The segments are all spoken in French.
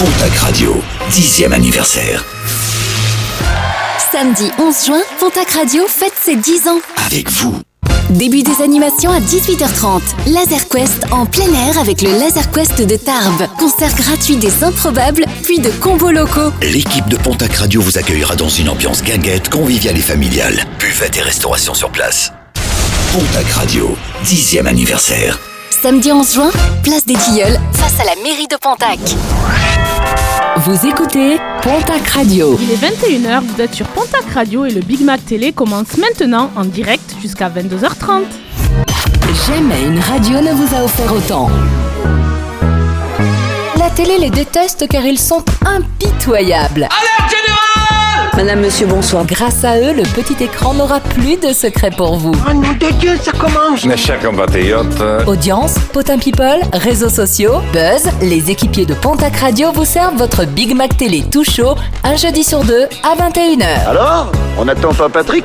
Pontac Radio, 10e anniversaire. Samedi 11 juin, Pontac Radio fête ses 10 ans. Avec vous. Début des animations à 18h30. Laser Quest en plein air avec le Laser Quest de Tarbes. Concert gratuit des improbables, puis de combos locaux. L'équipe de Pontac Radio vous accueillera dans une ambiance guinguette, conviviale et familiale. Buvette et restauration sur place. Pontac Radio, 10e anniversaire. Samedi 11 juin, place des Tilleuls, face à la mairie de Pontac. Vous écoutez Pontac Radio. Il est 21h, vous êtes sur Pontac Radio et le Big Mac Télé commence maintenant en direct jusqu'à 22h30. Jamais une radio ne vous a offert autant. La télé les déteste car ils sont impitoyables. Alerte générale Madame, monsieur, bonsoir. Grâce à eux, le petit écran n'aura plus de secret pour vous. Oh nom de Dieu, ça commence Mes chers compatriotes, Audience, potin people, réseaux sociaux, buzz, les équipiers de Pontac Radio vous servent votre Big Mac Télé tout chaud, un jeudi sur deux à 21h. Alors On attend pas Patrick?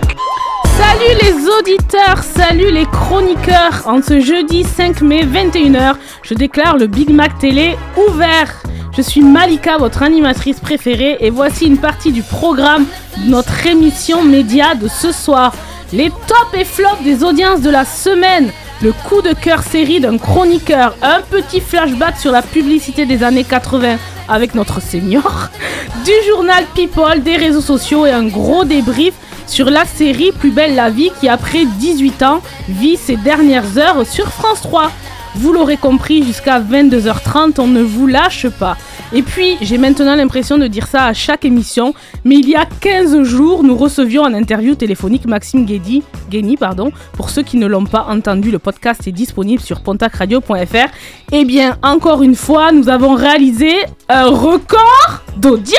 Salut les auditeurs, salut les chroniqueurs. En ce jeudi 5 mai 21h, je déclare le Big Mac Télé ouvert. Je suis Malika, votre animatrice préférée, et voici une partie du programme de notre émission média de ce soir. Les tops et flops des audiences de la semaine, le coup de cœur série d'un chroniqueur, un petit flashback sur la publicité des années 80 avec notre senior, du journal People, des réseaux sociaux et un gros débrief sur la série Plus belle la vie qui après 18 ans vit ses dernières heures sur France 3. Vous l'aurez compris, jusqu'à 22h30, on ne vous lâche pas. Et puis, j'ai maintenant l'impression de dire ça à chaque émission, mais il y a 15 jours, nous recevions en interview téléphonique Maxime Guény. Pardon. Pour ceux qui ne l'ont pas entendu, le podcast est disponible sur pontacradio.fr. Eh bien, encore une fois, nous avons réalisé un record d'audience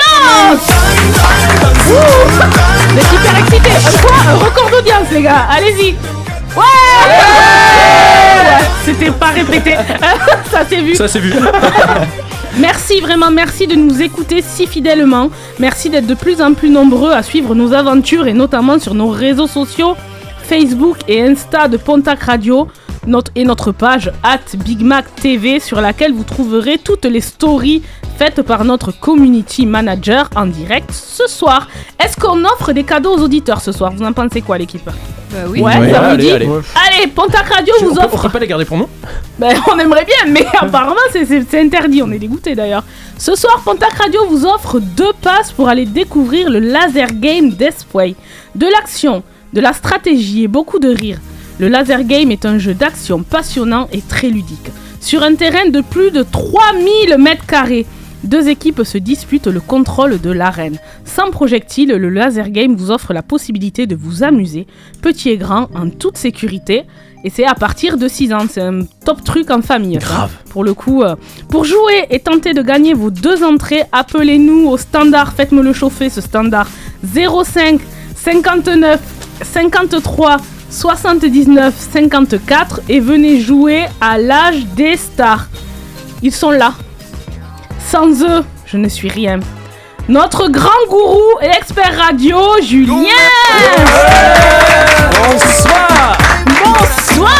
Vous êtes hyper excités Un quoi? Un record d'audience, les gars Allez-y Ouais, Ouais, C'était pas répété. Ça s'est vu. Ça c'est vu. Merci, vraiment merci de nous écouter si fidèlement. Merci d'être de plus en plus nombreux à suivre nos aventures et notamment sur nos réseaux sociaux Facebook et Insta de Pontac Radio notre, et notre page at Big Mac TV sur laquelle vous trouverez toutes les stories faites par notre community manager en direct ce soir. Est-ce qu'on offre des cadeaux aux auditeurs ce soir? Vous en pensez quoi l'équipe? Oui. Ouais, Ouais, ça vous allez, dit allez. Allez, Pontac Radio on, vous peut, on offre peut pas les garder pour nous? Ben, on aimerait bien, mais apparemment c'est- interdit, on est dégoûté d'ailleurs. Ce soir, Pontac Radio vous offre deux passes pour aller découvrir le laser game Deathway. De l'action, de la stratégie et beaucoup de rire. Le laser game est un jeu d'action passionnant et très ludique. Sur un terrain de plus de 3000 mètres carrés, deux équipes se disputent le contrôle de l'arène. Sans projectile, le laser game vous offre la possibilité de vous amuser, petit et grand, en toute sécurité. Et c'est à partir de 6 ans, c'est un top truc en famille. ça. Grave. Pour le coup, euh, pour jouer et tenter de gagner vos deux entrées, appelez-nous au standard, faites-moi le chauffer ce standard 05 59 53 79 54 et venez jouer à l'âge des stars. Ils sont là. Sans eux, je ne suis rien. Notre grand gourou et expert radio, Julien Bonsoir Bonsoir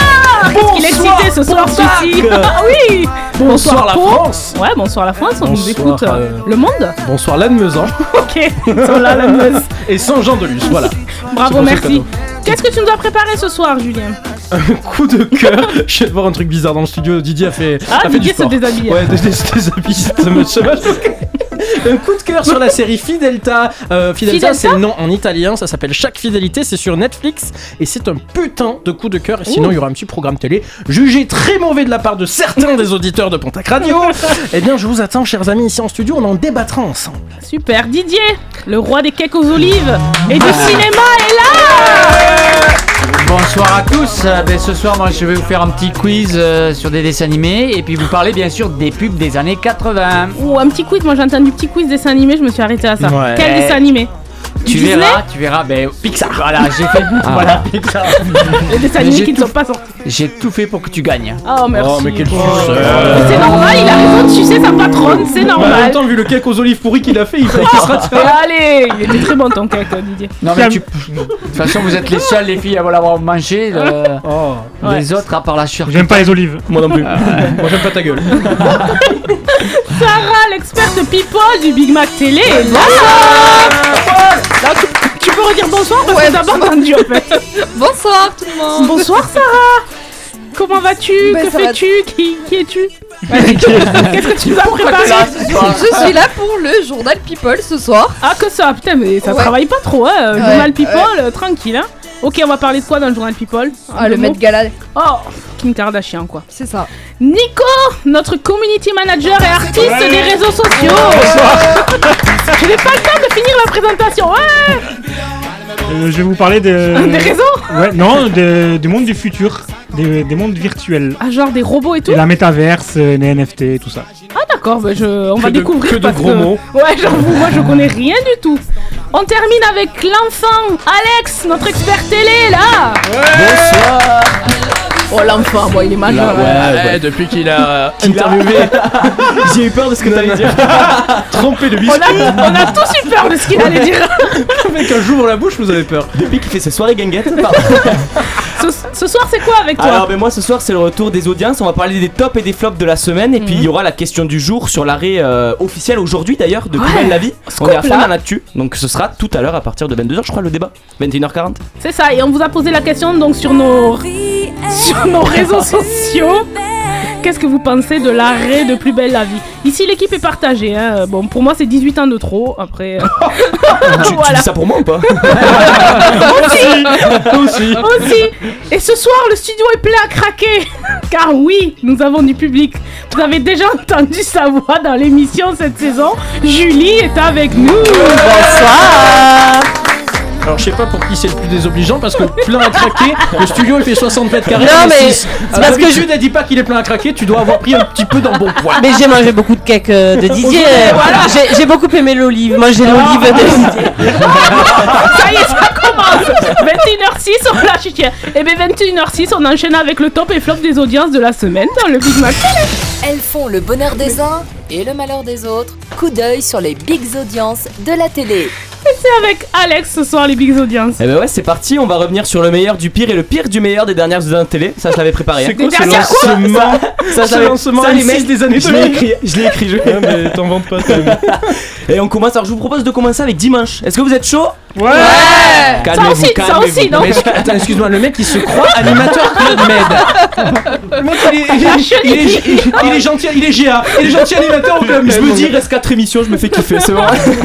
Qu'est-ce qu'il est excité ce soir, Ah oui Bonsoir la Pau. France Ouais, bonsoir la France, on nous Bonsoir, écoute euh, euh, le monde Bonsoir Lannemezan Ok, la meuse. et Saint-Jean-de-Luz, voilà. Bravo, C'est pour ce merci. cadeau. Qu'est-ce que tu nous as préparé ce soir, Julien? Un coup de cœur. Je viens de voir un truc bizarre dans le studio. Didier a fait. Ah, a fait Didier du sport. se déshabille. Ouais, des- des- se déshabille. Ça me ça Un coup de cœur sur la série Fidelta. Euh, Fidelta, Fidelta c'est le nom en italien. Ça s'appelle Chaque Fidélité. C'est sur Netflix. Et c'est un putain de coup de cœur. Et sinon, il y aura un petit programme télé jugé très mauvais de la part de certains des auditeurs de Pontac Radio. eh bien, je vous attends, chers amis, ici en studio. On en débattra ensemble. Super, Didier, le roi des cakes aux olives et du cinéma est là Bonsoir à tous. Euh, ben, ce soir, moi, je vais vous faire un petit quiz euh, sur des dessins animés et puis vous parler bien sûr des pubs des années 80. Ou un petit quiz, moi j'ai entendu petit quiz dessin animé, je me suis arrêté à ça. Ouais. Quel dessin animé? Tu Disney verras, tu verras, ben Pixar. Voilà, j'ai fait. Voilà, Pixar. Les dessins animés qui ne sont pas sortis. J'ai tout fait pour que tu gagnes. Oh, merci. Oh, mais quel Oh. suceur. C'est normal, il a raison de sucer sa patronne, c'est Bah, en même normal. temps, vu le cake aux olives pourries qu'il a fait, il fallait qu'il se rattrape. Allez, il était très bon ton cake, Didier. Non, mais tu. De toute façon, vous êtes les seules, les filles, à l'avoir mangé. le- Oh, Les autres, à part la chère. J'aime pas les olives. moi non plus. moi j'aime pas ta gueule. Sarah, l'experte people du Big Mac Télé. est là. Là, tu, tu peux redire bonsoir parce que t'as pas entendu en fait. Bonsoir tout le monde. Bonsoir Sarah. Comment vas-tu? Ben, Que va. fais-tu? qui, qui es-tu? Qu'est-ce que tu nous as préparé? Je suis là pour le journal People ce soir. Ah que ça, putain mais ça Ouais. travaille pas trop hein. Ouais, Journal People, ouais. euh, tranquille hein. Ok, on va parler de quoi dans le journal People Ah, le Met Gala, Oh, Kim Kardashian quoi. c'est ça. Nico, notre community manager et artiste des réseaux sociaux. Je n'ai pas le temps de finir la présentation. Ouais, Euh, je vais vous parler de. des réseaux Ouais, non, de- du monde du futur, des, des mondes virtuels. Ah genre des robots et tout. Et la métaverse, euh, les NFT, tout ça. Ah d'accord, bah, je... on va de- découvrir. que de parce gros mots. Ouais, j'avoue, moi je connais rien du tout. On termine avec l'enfant, Alex, notre expert télé là. Bonsoir. Oh l'enfant, bon il est majeur. hein. Ouais, depuis qu'il a interviewé, J'ai eu peur de ce que t'allais dire. trompé de On biscuit, a, on a tous eu peur de ce qu'il allait dire. mec quand j'ouvre la bouche, vous avez peur. Depuis qu'il fait ses soirées guinguettes. Ce, ce soir c'est quoi avec toi Alors, ben moi ce soir c'est le retour des audiences. On va parler des tops et des flops de la semaine. Et puis il y aura la question du jour sur l'arrêt euh, officiel aujourd'hui d'ailleurs de Ouais. La vie. On est à fond dans l'actu. Donc ce sera tout à l'heure à partir de 22h, je crois, le débat. 21h40. C'est ça, et on vous a posé la question donc sur nos, sur nos réseaux sociaux. Qu'est-ce que vous pensez de l'arrêt de Plus belle la vie? Ici l'équipe est partagée. Hein. Bon, pour moi c'est 18 ans de trop. Après, euh, Tu, tu Voilà. dis ça pour moi ou pas? Aussi. aussi. Et ce soir le studio est plein à craquer. Car oui, nous avons du public. Vous avez déjà entendu sa voix dans l'émission cette saison. Julie est avec nous. Bonsoir. Alors je sais pas pour qui c'est le plus désobligeant parce que plein à craquer, le studio il fait 60 mètres carrés. Non, mais c'est parce que l'habitude, elle dit pas qu'il est plein à craquer, tu dois avoir pris un petit peu dans le bon poids. Mais j'ai mangé beaucoup de cake euh, de Didier. euh, J'ai- J'ai beaucoup aimé l'olive. Moi j'ai l'olive de Didier. Ça y est, ça commence 21h06, on lâche chien. Et bien 21h06, on enchaîne avec le top et flop des audiences de la semaine dans le Big Mac. Elles font le bonheur des uns et le malheur des autres. Coup d'œil sur les big audiences de la télé. C'est avec Alex ce soir, les Big Audiences. Eh ben ouais, c'est parti. On va revenir sur le meilleur du pire et le pire du meilleur des dernières audiences télé. Ça, je l'avais préparé. hein. C'est quoi ce lancement Ça, lancement ça, les M6 mecs, des années Je l'ai 2000. écrit, je l'ai écrit. je- Ouais, mais t'en vantes pas quand même. Et on commence. Alors, je vous propose de commencer avec dimanche. Est-ce que vous êtes chaud? Ouais Ça Calmez-vous, aussi, ça calmez-vous. aussi, non Mais attends, excuse-moi, le mec il se croit animateur Club Med. Le mec il est, il est, il est- il est- il est gentil, il est GA, il est gentil animateur au Club Med. Je me dis, il reste 4 émissions, je me fais kiffer, c'est bon.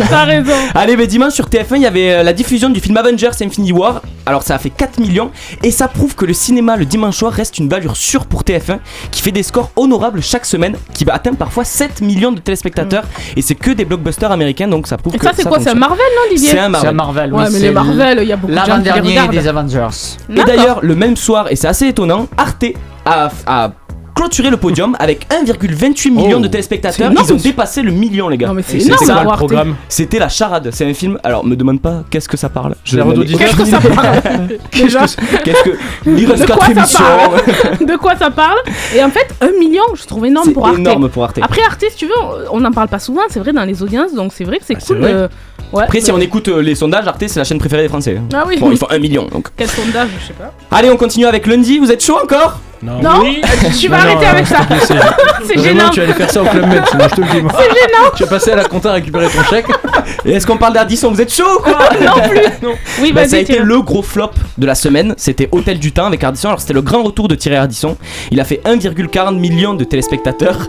T'as raison. Allez, mais dimanche sur TF1, il y avait euh, la diffusion du film Avengers Infinity War. Alors, ça a fait 4 millions et ça prouve que le cinéma le dimanche soir reste une valeur sûre pour TF1 qui fait des scores honorables chaque semaine, qui va atteindre parfois 7 millions de téléspectateurs. Et c'est que des blockbusters américains, donc ça prouve Et que ça, c'est quoi C'est un fonctionne. Marvel, non, Didier? C'est un C'est Marvel. Ouais, mais c'est les Marvel, il y a beaucoup de gens qui les L'avant-dernier regardent. des Avengers. Et D'accord. d'ailleurs, le même soir, et c'est assez étonnant, Arte a, a clôturé le podium avec 1,28 million Oh, de c'est téléspectateurs. Ils ont dépassé le million, les gars. Non, mais c'est énorme, le Arte. programme C'était La Charade, c'est un film. Alors, me demande pas qu'est-ce que ça parle. Je. Qu'est-ce que ça parle Déjà, Qu'est-ce que. Il reste De quoi 4 ça émissions. parle de quoi ça parle Et en fait, un million, je trouve énorme pour C'est Arte. énorme pour Arte. Après Arte, si tu veux, on n'en parle pas souvent, c'est vrai, dans les audiences, donc c'est vrai que c'est Ah, cool. de- Ouais. Après, si on écoute euh, les sondages, Arte, c'est la chaîne préférée des Français. Ah oui. Bon, ils font 1 million donc. Quel sondage, je sais pas. Allez, on continue avec lundi. Vous êtes chaud encore? Non, tu vas Non, arrêter non, avec ça. C'est C'est Vraiment, gênant. tu allais faire ça au Club Med, sinon je te le dis. C'est gênant. Tu vas passer à la compta récupérer ton chèque. Et est-ce qu'on parle d'Ardisson Vous êtes chaud ou quoi Non plus. Oui, Bah, ça a été le gros flop de la semaine. C'était Hôtel du Temps avec Ardisson. Alors, c'était le grand retour de Thierry Ardisson. Il a fait 1,40 million de téléspectateurs,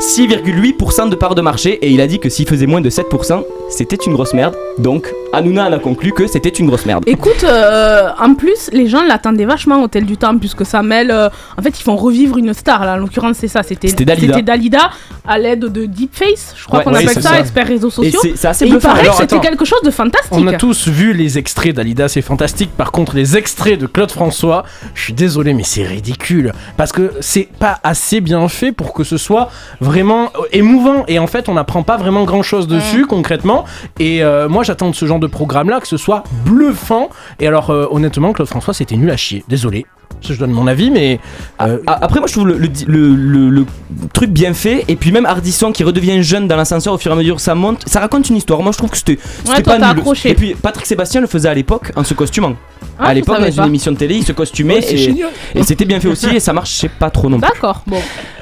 6,8% de part de marché. Et il a dit que s'il faisait moins de 7%, c'était une grosse merde. Donc, Hanouna en a conclu que c'était une grosse merde. Écoute, euh, en plus, les gens l'attendaient vachement Hôtel du Temps, puisque ça mêle. euh, en fait, ils font revivre une star, là. En l'occurrence, c'est ça. C'était C'était Dalida. C'était Dalida à l'aide de Deepface, je crois Ouais, qu'on oui, appelle ça, ça. expert réseaux Et sociaux. c'est c'est assez Et il bluffant. paraît Alors, que c'était attends. quelque chose de fantastique. On a tous vu les extraits d'Alida, c'est fantastique. Par contre, les extraits de Claude François, je suis désolé, mais c'est ridicule. Parce que c'est pas assez bien fait pour que ce soit vraiment euh, émouvant. Et en fait, on n'apprend pas vraiment grand chose dessus concrètement. Et euh, moi, j'attends de ce genre de programme-là que ce soit bluffant. Et alors, euh, honnêtement, Claude François, c'était nul à chier. Désolé. Ça, Je donne mon avis, mais. euh, Ah, Après, moi je trouve le, le, le- le- le truc bien fait. Et puis, même Ardisson qui redevient jeune dans l'ascenseur au fur et à mesure, ça monte. Ça raconte une histoire. Moi je trouve que c'était pas nul. accroché. Et puis, Patrick Sébastien le faisait à l'époque en se costumant. Ah, à l'époque, dans une pas. émission de télé, il se costumait Ouais, et c'était bien fait aussi. Et ça marchait pas trop non plus. D'accord, bon.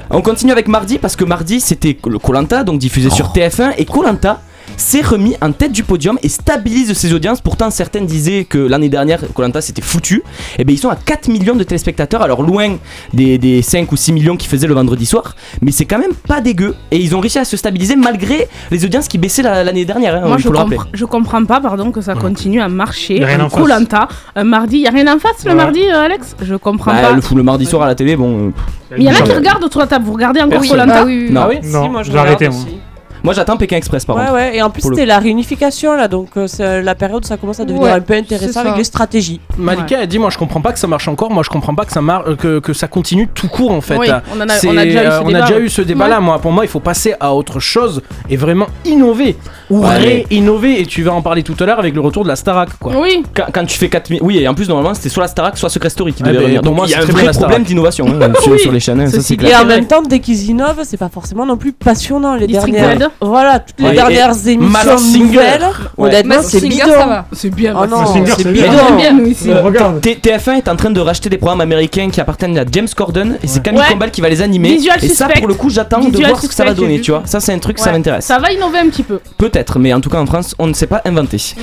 On continue avec mardi parce que mardi c'était le Colanta donc diffusé sur TF1 et Colanta s'est remis en tête du podium et stabilise ses audiences. Pourtant certains disaient que l'année dernière Colanta c'était foutu. Et bien ils sont à 4 millions de téléspectateurs alors loin des, des 5 ou 6 millions qu'ils faisaient le vendredi soir. Mais c'est quand même pas dégueu et ils ont réussi à se stabiliser malgré les audiences qui baissaient la- l'année dernière. hein, Moi, il je, compre- je comprends pas, pardon, que ça continue à marcher. Face. Colanta, un mardi, y a rien en face le Ouais. mardi, euh, Alex? Je comprends Bah, pas. le, fou- le mardi soir à la télé, bon. euh, Mais y en a qui regardent autour de la table. Vous regardez encore. Colanta? Ah oui, oui. Non. Ah oui Si, Non, moi je j'ai arrêté, regarde moi. aussi. Moi j'attends Pékin Express par Ouais, contre. ouais, et en plus c'était la réunification là, donc euh, c'est la période où ça commence à devenir Ouais, un peu intéressant avec les stratégies. Malika a dit moi je comprends pas que ça marche encore, moi je comprends pas que ça marche que, que ça continue tout court en fait. Oui, on en a- C'est, on a déjà eu ce euh, on a débat, déjà ouais. eu ce débat là, moi pour moi il faut passer à autre chose et vraiment innover ou Ouais, ré-innover et tu vas en parler tout à l'heure avec le retour de la Starac quoi. Oui, Quand, quand tu fais 4000. Oui, et en plus, normalement, c'était soit la Starac, soit Secret Story qui Ah devait ben, revenir. Donc, moi, il y a c'est un très bien vrai problème d'innovation hein, sur, les chaînes. Et en même temps, dès qu'ils innovent, c'est pas forcément non plus passionnant. Les dernières. Voilà, toutes les Ouais, et- dernières émissions Masked Singer. nouvelles, Ouais. honnêtement, Masked c'est Singer, bidon. ça va. c'est bien. Oh non, Masked Singer, c'est c'est bidon. bien. On aime bien, nous ici. Euh, regarde. T- TF1 est en train de racheter des programmes américains qui appartiennent à James Corden et c'est Camille Ouais. Combal qui va les animer. Visual et ça, Suspect. pour le coup, j'attends de Visual voir ce que ça va Suspect, j'ai donner, vu. tu vois. Ça, c'est un truc, ça Ouais. m'intéresse. Ça va innover un petit peu. Peut-être, mais en tout cas en France, on ne sait pas inventer.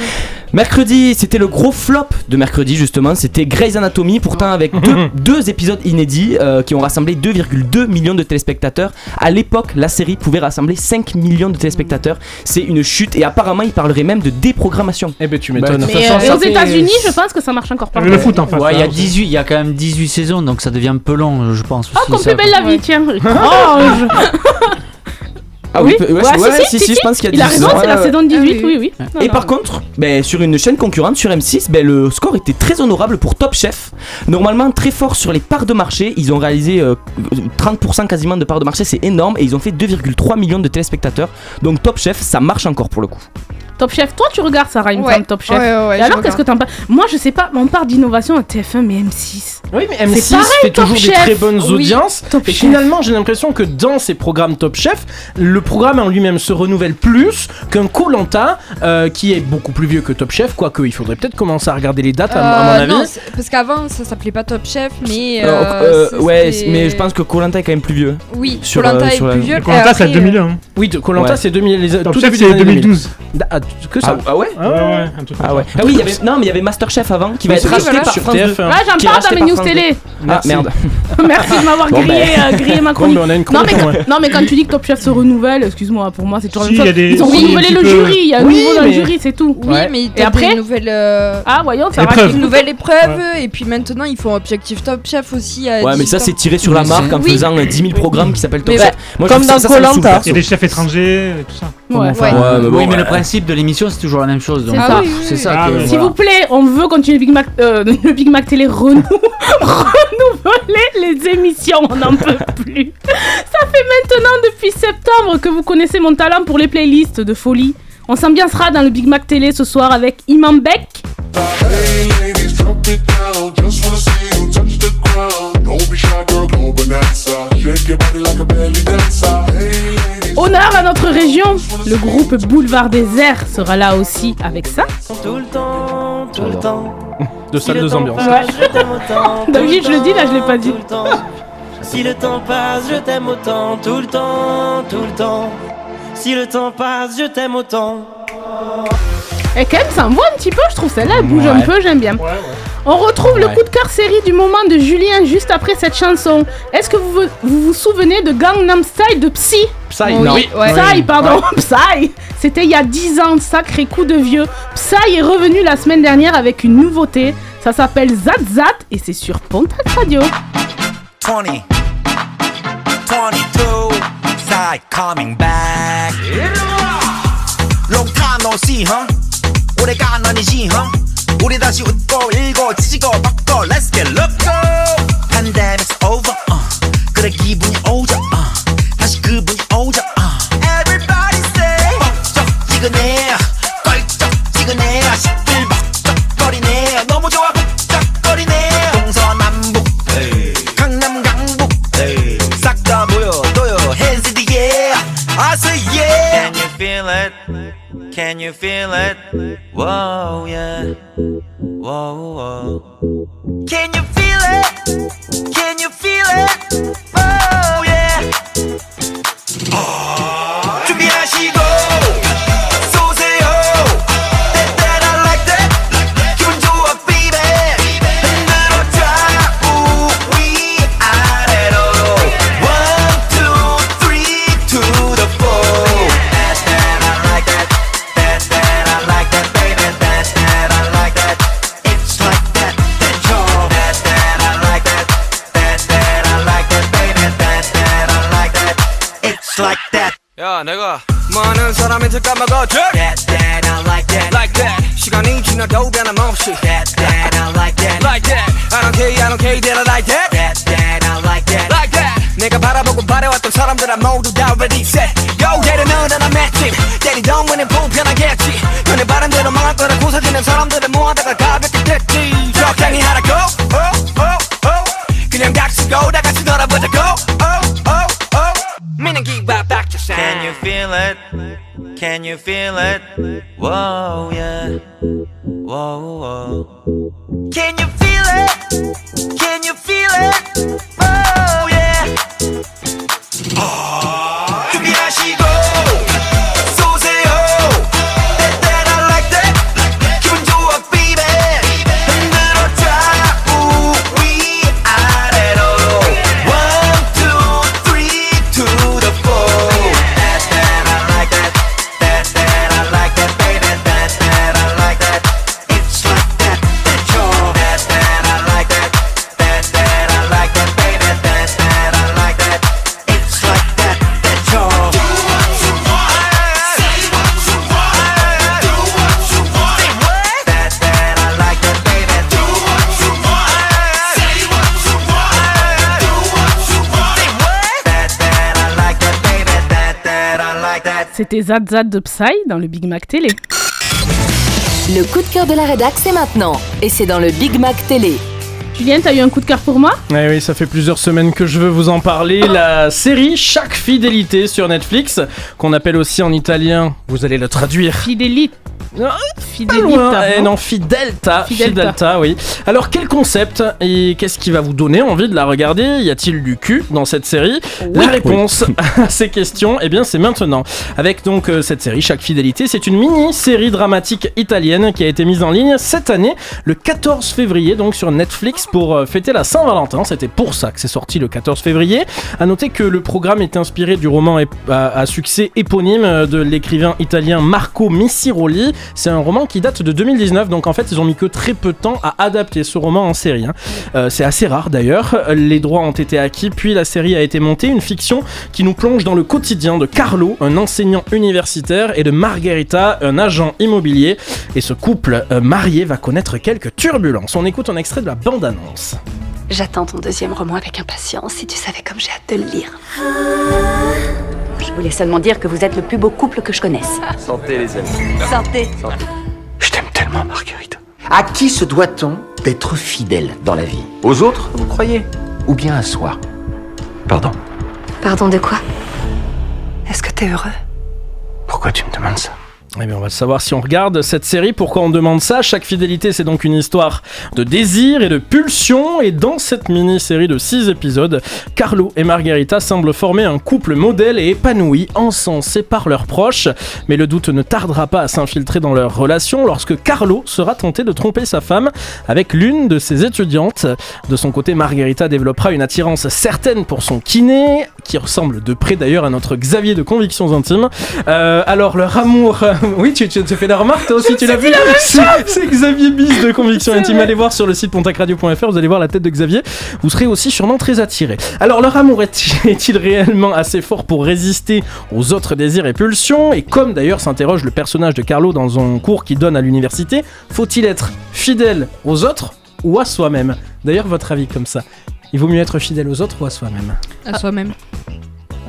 Mercredi, c'était le gros flop de mercredi justement. C'était Grey's Anatomy, pourtant avec deux, deux épisodes inédits euh, qui ont rassemblé 2,2 millions de téléspectateurs. À l'époque, la série pouvait rassembler 5 millions de téléspectateurs. C'est une chute et apparemment, il parlerait même de déprogrammation. Eh ben tu Bah, m'étonnes. Mais euh, aux États-Unis, je pense que ça marche encore pas. Le foot en face. Ouais, il y a hein. 18, il y a quand même 18 saisons, donc ça devient un peu long, je pense. Ah, aussi, plus belle la vie, tiens. Étrange. Ah Oui. peut- ouais, Ouais, ouais, si, si, je pense qu'il y a Il a 10 raison, c'est la Ouais, saison 18, Ah oui. oui. Non, Et non. par contre, ben, sur une chaîne concurrente, sur M6, ben, le score était très honorable pour Top Chef. Normalement très fort sur les parts de marché. Ils ont réalisé euh, 30% quasiment de parts de marché, c'est énorme. Et ils ont fait 2,3 millions de téléspectateurs. Donc Top Chef, ça marche encore pour le coup. Top Chef, toi tu regardes Sarah, il me Ouais. semble, Top Chef. Ouais, ouais, ouais, Et je alors, qu'est-ce que t'en penses? Moi, je sais pas, on parle d'innovation à TF1, mais M6. Oui, mais C'est M6 pareil, fait Top toujours des très bonnes audiences. Et finalement, j'ai l'impression que dans ces programmes Top Chef, le programme en lui-même se renouvelle plus qu'un Colanta qui est beaucoup plus vieux que Top Chef. Quoique, il faudrait peut-être commencer à regarder les dates, à, à Euh, mon non, avis. parce qu'avant ça s'appelait pas Top Chef, mais. Euh, euh, ouais, mais je pense que Colanta est quand même plus vieux. Oui, Colanta euh, est plus vieux. Colanta, c'est après, 2001. hein. Oui, Colanta, Ouais. c'est 2000. Les, Top tout Chef, début c'est des années 2000. 2012. Ah, que ça. Ah, ah ouais Ouais, ouais, un truc comme Ah ouais. ça. Ah oui, il y avait non mais il y avait Masterchef avant qui va Oui, être c'est racheté voilà. par sur France 2. TF1. Ouais, j'en Qui est parle racheté dans mes par news France télé. Ah Merci. merde. Merci de m'avoir Bon, grillé, euh, grillé ma Bon, chronique. mais on a une Non mais, moins. non mais quand tu dis que Top Chef se renouvelle, excuse-moi, pour moi c'est toujours Si, la même il y a chose. des- Ils ont si, un renouvelé petit le peu. jury, il y a un Oui, nouveau dans mais- le jury, c'est tout. Oui, Ouais. mais Et après euh, Ah voyons, ça Épreuve. va. Une nouvelle épreuve, et puis maintenant ils font Objectif Top Chef aussi. à Ouais, mais ça 18 c'est ans. tiré sur la marque en Oui. faisant euh, 10 000 programmes qui s'appellent Top Mais Chef. bah, Moi, je comme trouve dans ça, ça me saoule, Koh-Lanta. perso. Il y a des chefs étrangers et tout ça. Ouais. Ouais, mais bon, oui, mais ouais. le principe de l'émission, c'est toujours la même chose. donc, C'est ça. euh, oui, oui, C'est oui. ça Ah, voilà. S'il vous plaît, on veut continuer Big Mac, euh, le Big Mac Télé renou renouveler les émissions, on n'en peut plus. Ça fait maintenant depuis septembre que vous connaissez mon talent pour les playlists de folie. On s'ambiancera dans le Big Mac Télé ce soir avec Imam Beck. Honneur à notre région, le groupe Boulevard des Airs sera là aussi avec ça. Tout le temps, tout le temps. De salle de ambiance. Ouais. Je t'aime autant. David, je le dis, là, je l'ai pas dit. Tout le temps. Si le temps passe, je t'aime autant. Tout le temps, tout le temps. Si le temps passe, je t'aime autant. Et quand même, ça envoie un petit peu, je trouve celle-là, elle bouge un peu, j'aime bien. On retrouve le coup de cœur série du moment de Julien juste après cette chanson. Est-ce que vous vous, vous souvenez de Gangnam Style de Psy? Psy, Oui, non. ouais. Psy, pardon, Psy C'était il y a 10 ans, sacré coup de vieux. Psy est revenu la semaine dernière avec une nouveauté. Ça s'appelle Zat Zat et c'est sur Pontac Radio. 20, 22, side coming back. Long time no see, huh? 오래가 안 아니지, huh? 우리 다시 웃고 일고 지지고 뻗고 let's get loco. Pandemic's over, uh. 그래 기분이 오죠, feel it? Can you feel it? Whoa, yeah. Whoa, whoa. Can you feel it? Can you feel it? Oh, yeah. 준 that. 야 내가 많은 사람한테 까먹었지 That, that, I like that. Like that 시간이 지나도 변함없이 That, that, I like that. Like that I don't care I don't care that I like that That, that, I like that. Like that 내가 바라보고 바래왔던 사람들아 모두 다 ready set 얘를 너랑 맷집 때리던 문은 불편하겠지 너네 바람대로 망할 거라 고사지는 사람들을 모아다가 가볍게 됐지 적당히 하라고 feel it? Can you feel it? Whoa, yeah. Whoa, whoa. Can you feel it? Can you feel it? Oh, yeah. 준 C'était Zad Zad de Psy dans le Big Mac Télé. Le coup de cœur de la rédac, c'est maintenant. Et c'est dans le Big Mac Télé. Julien, t'as eu un coup de cœur pour moi? Eh oui, ça fait plusieurs semaines que je veux vous en parler. La série Chaque fidélité sur Netflix, qu'on appelle aussi en italien, vous allez le traduire. Fidélite. Pas Fidélita. loin, eh non non, Fidelta, Fidelta. Fidelta, oui. Alors quel concept et qu'est-ce qui va vous donner envie de la regarder? Y a-t-il du cul dans cette série? La réponse à ces questions, eh bien c'est maintenant. Avec donc euh, cette série Chaque fidélité, c'est une mini-série dramatique italienne qui a été mise en ligne cette année, le 14 février, donc sur Netflix pour euh, fêter la Saint-Valentin. C'était pour ça que c'est sorti le 14 février. À noter que le programme est inspiré du roman à, à succès éponyme euh, de l'écrivain italien Marco Missiroli. C'est un roman qui date de 2019, donc en fait ils ont mis que très peu de temps à adapter ce roman en série. hein. Euh, c'est assez rare d'ailleurs. Les droits ont été acquis, puis la série a été montée, une fiction qui nous plonge dans le quotidien de Carlo, un enseignant universitaire, et de Margherita, un agent immobilier. Et ce couple euh, marié va connaître quelques turbulences. On écoute un extrait de la bande-annonce. J'attends ton deuxième roman avec impatience. Si tu savais comme j'ai hâte de le lire. Je voulais seulement dire que vous êtes le plus beau couple que je connaisse. Santé les amis. Santé. Je t'aime tellement Marguerite. À qui se doit-on d'être fidèle dans la vie? Aux autres, vous croyez? Ou bien à soi? Pardon. Pardon de quoi? Est-ce que t'es heureux? Pourquoi tu me demandes ça? Eh bien, on va savoir si on regarde cette série. Pourquoi on demande ça Chaque fidélité, c'est donc une histoire de désir et de pulsion. Et dans cette mini-série de 6 épisodes, Carlo et Margherita semblent former un couple modèle et épanoui, encensé par leurs proches. Mais le doute ne tardera pas à s'infiltrer dans leur relation lorsque Carlo sera tenté de tromper sa femme avec l'une de ses étudiantes. De son côté, Margherita développera une attirance certaine pour son kiné, qui ressemble de près d'ailleurs à notre Xavier de Convictions Intimes. Euh, alors, leur amour. oui, tu, tu te fais la remarque, toi aussi, tu l'as vu C'est Xavier Bis de Convictions Intimes. Allez voir sur le site pontacradio.fr, vous allez voir la tête de Xavier. Vous serez aussi sûrement très attiré. Alors, leur amour est- est-il réellement assez fort pour résister aux autres désirs et pulsions? Et comme d'ailleurs s'interroge le personnage de Carlo dans un cours qu'il donne à l'université, faut-il être fidèle aux autres ou à soi-même? D'ailleurs, votre avis comme ça il vaut mieux être fidèle aux autres ou à soi-même À soi-même.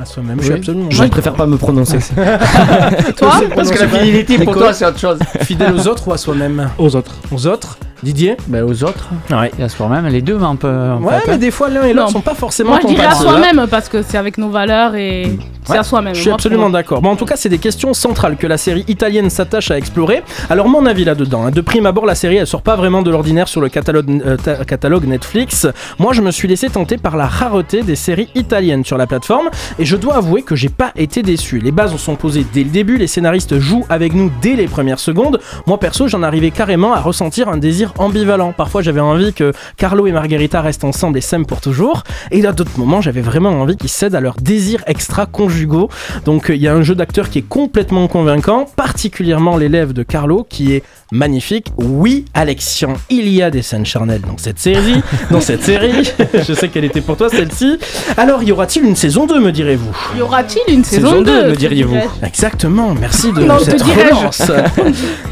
À soi-même, je suis Oui. absolument Je préfère pas me prononcer. Toi Parce que la fidélité, pour toi, c'est autre chose. Fidèle aux autres ou à soi-même Aux autres. Aux autres Didier Bah, aux autres. Ouais. Et à soi-même, les deux, mais on peut. en Ouais, fait, mais des fois l'un et l'autre sont pas forcément Moi, je dirais à soi-même parce que c'est avec nos valeurs et c'est Ouais, à soi-même. Je suis absolument d'accord. Bon, en tout cas, c'est des questions centrales que la série italienne s'attache à explorer. Alors, mon avis là-dedans, hein, de prime abord, la série, elle sort pas vraiment de l'ordinaire sur le catalogue, euh, ta- catalogue Netflix. Moi, je me suis laissé tenter par la rareté des séries italiennes sur la plateforme et je dois avouer que j'ai pas été déçu. Les bases sont posées dès le début, les scénaristes jouent avec nous dès les premières secondes. Moi, perso, j'en arrivais carrément à ressentir un désir ambivalent. Parfois, j'avais envie que Carlo et Margherita restent ensemble et s'aiment pour toujours. Et à d'autres moments, j'avais vraiment envie qu'ils cèdent à leurs désirs extra-conjugaux. Donc il y a un jeu d'acteur qui est complètement convaincant, particulièrement l'élève de Carlo qui est magnifique. Oui, Alexian, il y a des scènes charnelles dans cette série, dans cette série. Je sais qu'elle était pour toi celle-ci. Alors y aura-t-il une saison 2 me direz-vous? Y aura-t-il une saison, Saison 2, 2 me diriez-vous? Exactement, merci de Non, te cette relance.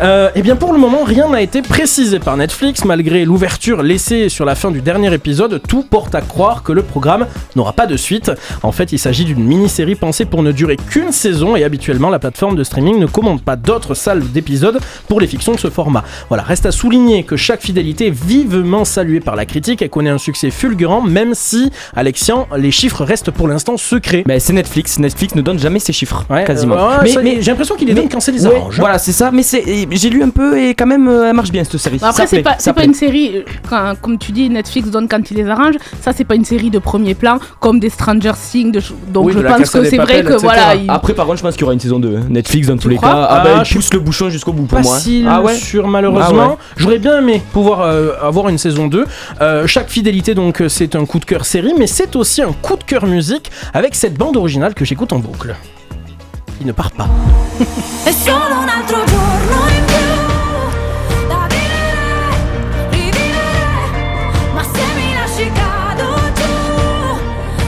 Euh, eh bien pour le moment, rien n'a été précisé par Netflix, malgré l'ouverture laissée sur la fin du dernier épisode, tout porte à croire que le programme n'aura pas de suite. En fait, il s'agit d'une mini-série pensée pour ne durer qu'une saison et habituellement la plateforme de streaming ne commande pas d'autres salles d'épisodes pour les fictions de ce format. Voilà, reste à souligner que chaque fidélité est vivement saluée par la critique et connaît un succès fulgurant, même si, Alexian, les chiffres restent pour l'instant secrets. Mais c'est Netflix, Netflix ne donne jamais ses chiffres, Ouais, quasiment. euh, ouais, ça, j'ai l'impression qu'il les donne quand ça les ouais, arrange. Voilà, c'est ça, mais c'est, j'ai lu un peu et quand même euh, elle marche bien cette série. Après, c'est pas, c'est pas une série, euh, quand- comme tu dis, Netflix donne quand il les arrange. Ça, c'est pas une série de premier plan comme des Stranger Things. de donc, Oui, je pense que c'est vrai que etc. voilà. il- Après, par contre, je pense qu'il y aura une saison 2. hein. Netflix, dans tous les cas. Ah, Ah, bah, il pousse le bouchon jusqu'au bout pour pas moi. hein. si Ah ouais sûr malheureusement. Ah ouais. J'aurais bien aimé pouvoir euh, avoir une saison 2. Euh, chaque fidélité donc euh, c'est un coup de cœur série, mais c'est aussi un coup de cœur musique avec cette bande originale que j'écoute en boucle. Il ne part pas.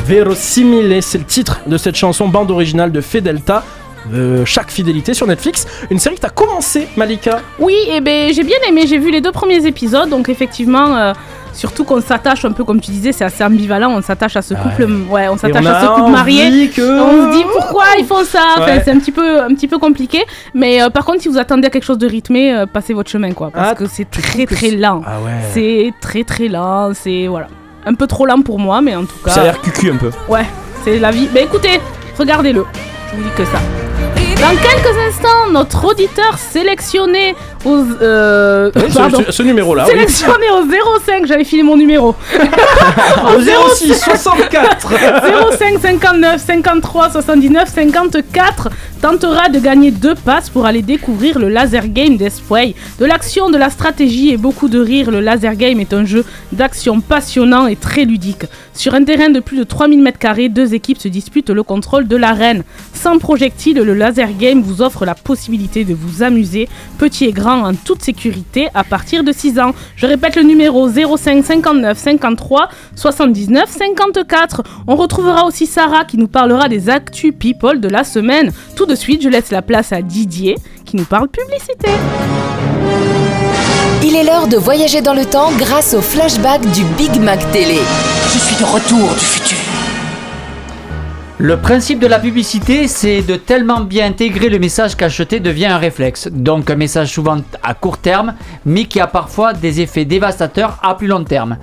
Verosimile, c'est le titre de cette chanson bande originale de Fedelta. Euh, chaque fidélité sur Netflix, une série que t'as commencé, Malika. Oui, et ben j'ai bien aimé. J'ai vu les deux premiers épisodes, donc effectivement. euh, Surtout qu'on s'attache un peu, comme tu disais, c'est assez ambivalent. On s'attache à ce couple, ouais, on s'attache à ce couple marié. que- On se dit pourquoi ils font ça? Enfin, c'est un petit peu, un petit peu compliqué. Mais euh, par contre, si vous attendez à quelque chose de rythmé, euh, passez votre chemin, quoi, parce Ah, que c'est très très lent. Ah ouais. C'est très très lent. C'est voilà, un peu trop lent pour moi, mais en tout cas. Ça a l'air cucu un peu. Ouais, c'est la vie. Mais écoutez, regardez-le. Dis que ça. Dans quelques instants, notre auditeur sélectionné aux. Euh, Oui, ce- pardon. ce, ce numéro-là. oui. Sélectionné au 05, j'avais filé mon numéro. Au 06 64 05 59 53 79 54 tentera de gagner deux passes pour aller découvrir le laser game d'Espway. De l'action, de la stratégie et beaucoup de rire, le laser game est un jeu d'action passionnant et très ludique. Sur un terrain de plus de 3000 m2, deux équipes se disputent le contrôle de l'arène. Sans projectiles, le laser game vous offre la possibilité de vous amuser, petit et grand, en toute sécurité, à partir de 6 ans. Je répète le numéro 05 59 53 79 54. On retrouvera aussi Sarah qui nous parlera des actus people de la semaine. Tout de suite, je laisse la place à Didier qui nous parle publicité. Il est l'heure de voyager dans le temps grâce au flashback du Big Mac Télé. Je suis de retour du futur. Le principe de la publicité, c'est de tellement bien intégrer le message qu'acheter devient un réflexe. Donc un message souvent à court terme, mais qui a parfois des effets dévastateurs à plus long terme.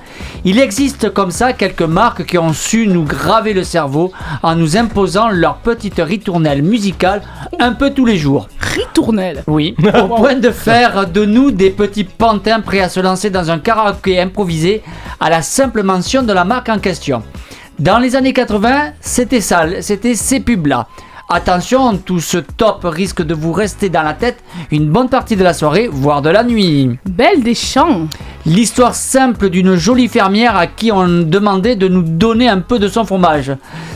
Il existe comme ça quelques marques qui ont su nous graver le cerveau en nous imposant leur petite ritournelle musicale un peu tous les jours. Ritournelle Oui, au point de faire de nous des petits pantins prêts à se lancer dans un karaoké improvisé à la simple mention de la marque en question. Dans les années 80, c'était ça, c'était ces pubs-là. Attention, tout ce top risque de vous rester dans la tête une bonne partie de la soirée, voire de la nuit. Belle des champs. L'histoire simple d'une jolie fermière à qui on demandait de nous donner un peu de son fromage.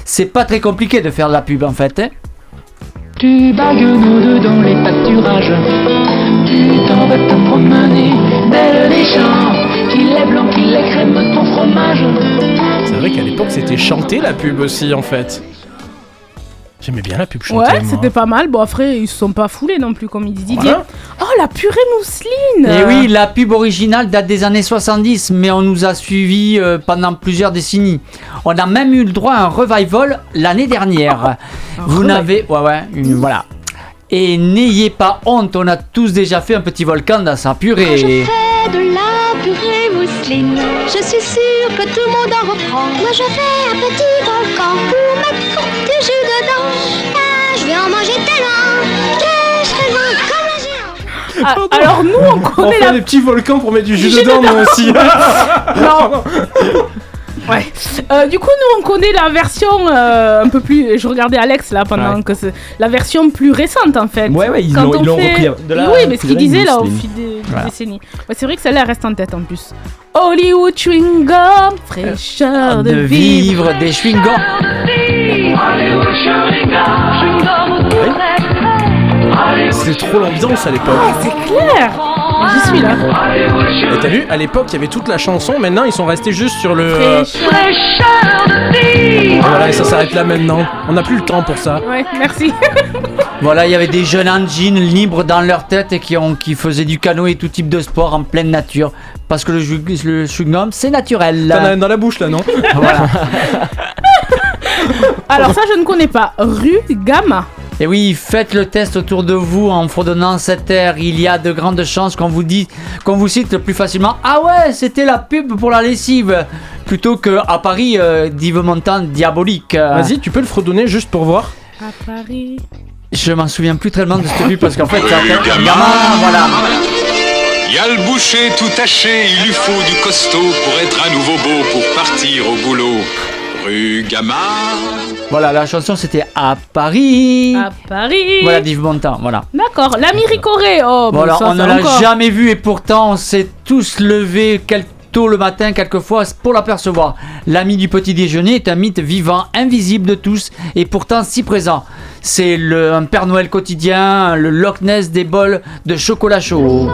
C'est pas très compliqué de faire de la pub en fait. hein. Tu bagues dans les pâturages. Tu t'en vas te promener, belle des champs. Vrai qu'à l'époque c'était chanté la pub aussi en fait. J'aimais bien la pub chantée. Ouais, c'était pas mal. Bon, après, ils se sont pas foulés non plus, comme il dit Didier. Voilà. Oh, la purée mousseline Et oui, la pub originale date des années 70, mais on nous a suivis euh, pendant plusieurs décennies. On a même eu le droit à un revival l'année dernière. Vous n'avez. Ouais, ouais, une- voilà. Et n'ayez pas honte, on a tous déjà fait un petit volcan dans sa purée. Fais de la purée Je suis sûre que tout le monde en reprend. Moi je fais un petit volcan pour mettre du jus dedans. Ah, je vais en manger tellement que je serai comme un géant. Ah, alors nous, on On connaît fait la... des petits volcans pour mettre du jus Du jus dedans, dedans. moi aussi. Non. Ouais. Euh, du coup, nous, on connaît la version euh, un peu plus. Je regardais Alex là pendant Ouais. que c'est la version plus récente en fait. Ouais, ouais, ils l'ont- fait- repris de la Oui, mais ce qu'il purée disait là au fil des, décennies. Ouais, c'est vrai que celle-là elle reste en tête en plus. Hollywood chewing gum, fraîcheur de, de vivre. vivre des chewing-gums. C'est trop l'ambiance à l'époque. Ah, c'est clair. J'y suis là. Et t'as vu, à l'époque, il y avait toute la chanson. Maintenant, ils sont restés juste sur le. euh. Voilà, et ça s'arrête là maintenant. On n'a plus le temps pour ça. Ouais, merci. Voilà, il y avait des jeunes engines libres dans leur tête et qui, ont, qui faisaient du canot et tout type de sport en pleine nature. Parce que le, ju- le chewing-gum, c'est naturel. T'en as dans la bouche là, non? Voilà. Alors ça, je ne connais pas. Rue Gamma. Et oui, faites le test autour de vous en fredonnant cette air. Il y a de grandes chances qu'on vous dit, qu'on vous cite plus facilement. Ah ouais, c'était la pub pour la lessive, plutôt que à Paris, euh, d'Yves Montand diabolique. Vas-y, tu peux le fredonner juste pour voir À Paris. Je m'en souviens plus tellement de cette pub parce qu'en fait, ça fait gamin, voilà. Y a le boucher tout taché, il lui faut du costaud pour être à nouveau beau pour partir au boulot. Rue. Voilà, la chanson c'était à Paris. À Paris. Voilà, d'Yves Montand, voilà. D'accord. L'ami Ricoré. Oh, bon, Voilà, ça, on ne l'a jamais vu et pourtant on s'est tous levés quel- tôt le matin quelquefois pour l'apercevoir. L'ami du petit déjeuner est un mythe vivant, invisible de tous et pourtant si présent. C'est le un Père Noël quotidien, le Loch Ness des bols de chocolat chaud.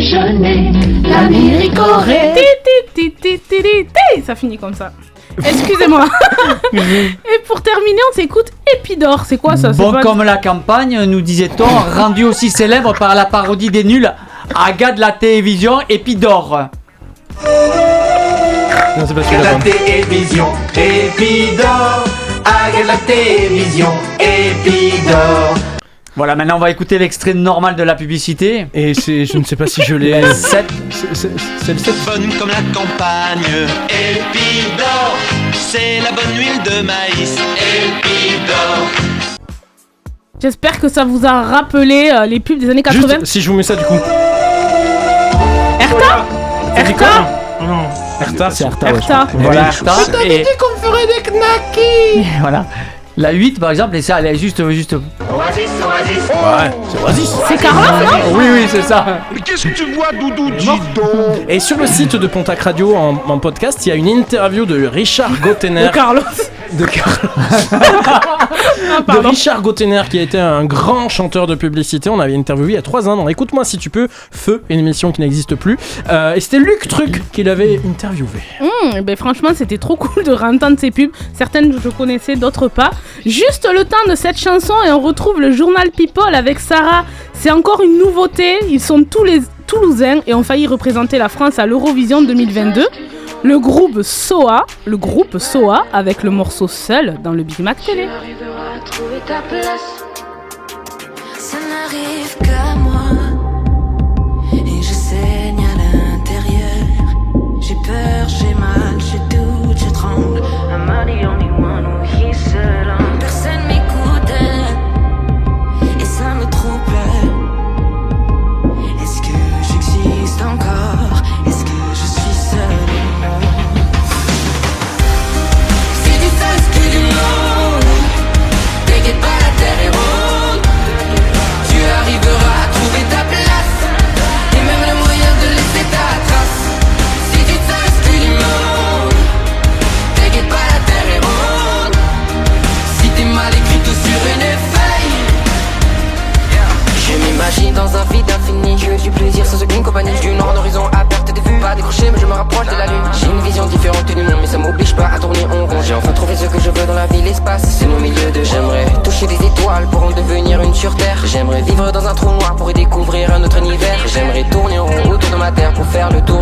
Déjeuner. L'ami Ricoré. Ti, ti, ti, ti, ti, ti, ti. Ça finit comme ça. Excusez-moi. Et pour terminer, on s'écoute Épidore. C'est quoi ça? Bon pas- comme la campagne, nous disait-on, rendu aussi célèbre par la parodie des nuls, Aga de la télévision Épidore. Non, c'est pas la télévision, Épidore. Regarde la télévision, Épidore. Voilà, maintenant on va écouter l'extrait normal de la publicité. Et c'est, je ne sais pas si je l'ai. Ben, sept. C'est, c'est- c'est le 7. Fun comme la campagne, Épidore. C'est la bonne huile de maïs, Épidore. J'espère que ça vous a rappelé euh, les pubs des années 80. Juste, si je vous mets ça du coup. Erta Erta Erta, c'est Erta, ouais. Erta. Voilà, Erta. Et qu'on ferait des knackis voilà. La 8 par exemple, et ça, elle est juste. juste... Ouais, c'est Oasis. C'est Carla, non? Oui, oui, c'est ça. Mais qu'est-ce que tu vois, Doudou Dis donc Et sur le site de Pontac Radio en, en podcast, il y a une interview de Richard Gottener. De Carlos. De Carlos. Ah, de. Richard Gottener qui a été un grand chanteur de publicité. On avait interviewé il y a 3 ans dans Écoute-moi si tu peux, Feu, une émission qui n'existe plus. Euh, et c'était Luc Truc qui l'avait interviewé. Hum, ben franchement, c'était trop cool de réentendre ces pubs. Certaines je connaissais, d'autres pas. Juste le temps de cette chanson et on retrouve le journal People avec Sarah. C'est encore une nouveauté. Ils sont tous les Toulousains et ont failli représenter la France à l'Eurovision 2022. Le groupe SOA, le groupe SOA avec le morceau Seul dans le Big Mac Télé. Horizon pas mais je me rapproche de la lune. J'ai une vision différente du monde mais ça m'oblige pas à tourner en rond. J'ai enfin trouvé ce que je veux dans la vie, l'espace, c'est mon milieu de J'aimerais toucher des étoiles pour en devenir une sur terre. J'aimerais vivre dans un trou noir pour y découvrir un autre univers. J'aimerais tourner en rond autour de ma terre pour faire le tour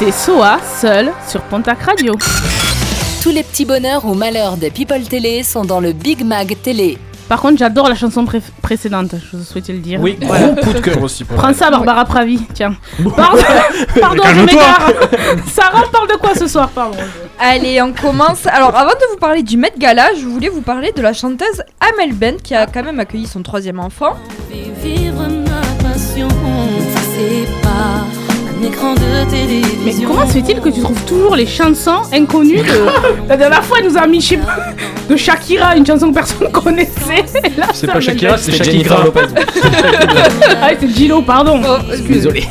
C'était Soa, seul, sur Pontac Radio. Tous les petits bonheurs ou malheurs des People Télé sont dans le Big Mag Télé. Par contre, j'adore la chanson pré- précédente, je vous souhaitais le dire. Oui, Voilà. gros coup de cœur aussi. pour Prends ça, Barbara Pravi, tiens. Pardon, pardon je m'égare. Sarah parle de quoi ce soir, pardon? Allez, on commence. Alors, avant de vous parler du Met Gala, je voulais vous parler de la chanteuse Amel Ben qui a quand même accueilli son troisième enfant. Vivre ma passion, écran de télévision. Mais comment se fait-il que tu trouves toujours les chansons inconnues de... La dernière fois, elle nous a mis, je sais pas, de Shakira, une chanson que personne connaissait. Là, C'est ça, pas Shakira, c'est Shakira Lopez. Ah, c'est Gilo, pardon. Désolé.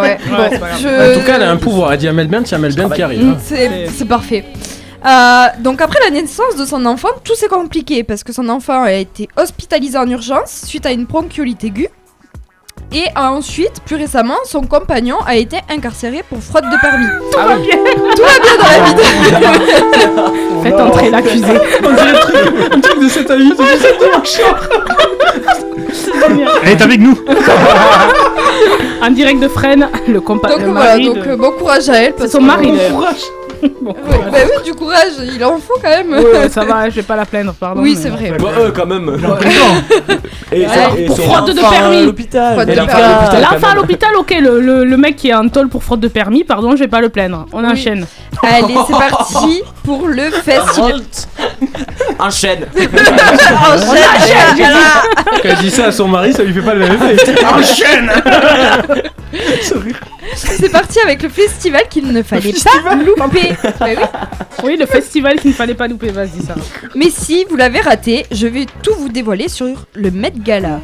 Ouais, bon, c'est pas grave. je- En tout cas, elle a un pouvoir. Elle dit à Melbourne, y a Melbourne qui arrive. Mm, hein. C'est c'est parfait. Euh, donc après la naissance de son enfant, tout s'est compliqué parce que son enfant a été hospitalisé en urgence suite à une bronchiolite aiguë. Et ensuite, plus récemment, son compagnon a été incarcéré pour fraude de permis. Tout va bien. Tout va bien dans la vie de... Faites entrer l'accusé. On dirait un truc, un truc de 7 à 8, de 7 dimanche soir. Elle est avec nous. En direct de Fresnes, le compa Donc le voilà, mari donc de- euh, bon courage à elle. Parce son que- mari Bon d'ailleurs. Ouais, bah oui, du courage, il en faut quand même. Ouais, ça va, je vais pas la plaindre, pardon. Oui, c'est vrai. Bon, euh, quand même. Et, Ouais, ça- et pour son fraude de permis. l'hôpital. L'enfant à l'hôpital, ok, le, le, le mec qui est en tôle pour fraude de permis, pardon, je vais pas le plaindre. On Oui. enchaîne. Allez, c'est parti pour le festival. Enchaîne. Quand elle dit ça à son mari, ça lui fait pas le même effet. Enchaîne C'est parti avec le festival qu'il ne fallait pas louper. Bah oui. Oui, le festival qu'il ne fallait pas louper, vas-y, ça. Mais si vous l'avez raté, je vais tout vous dévoiler sur le Met Gala.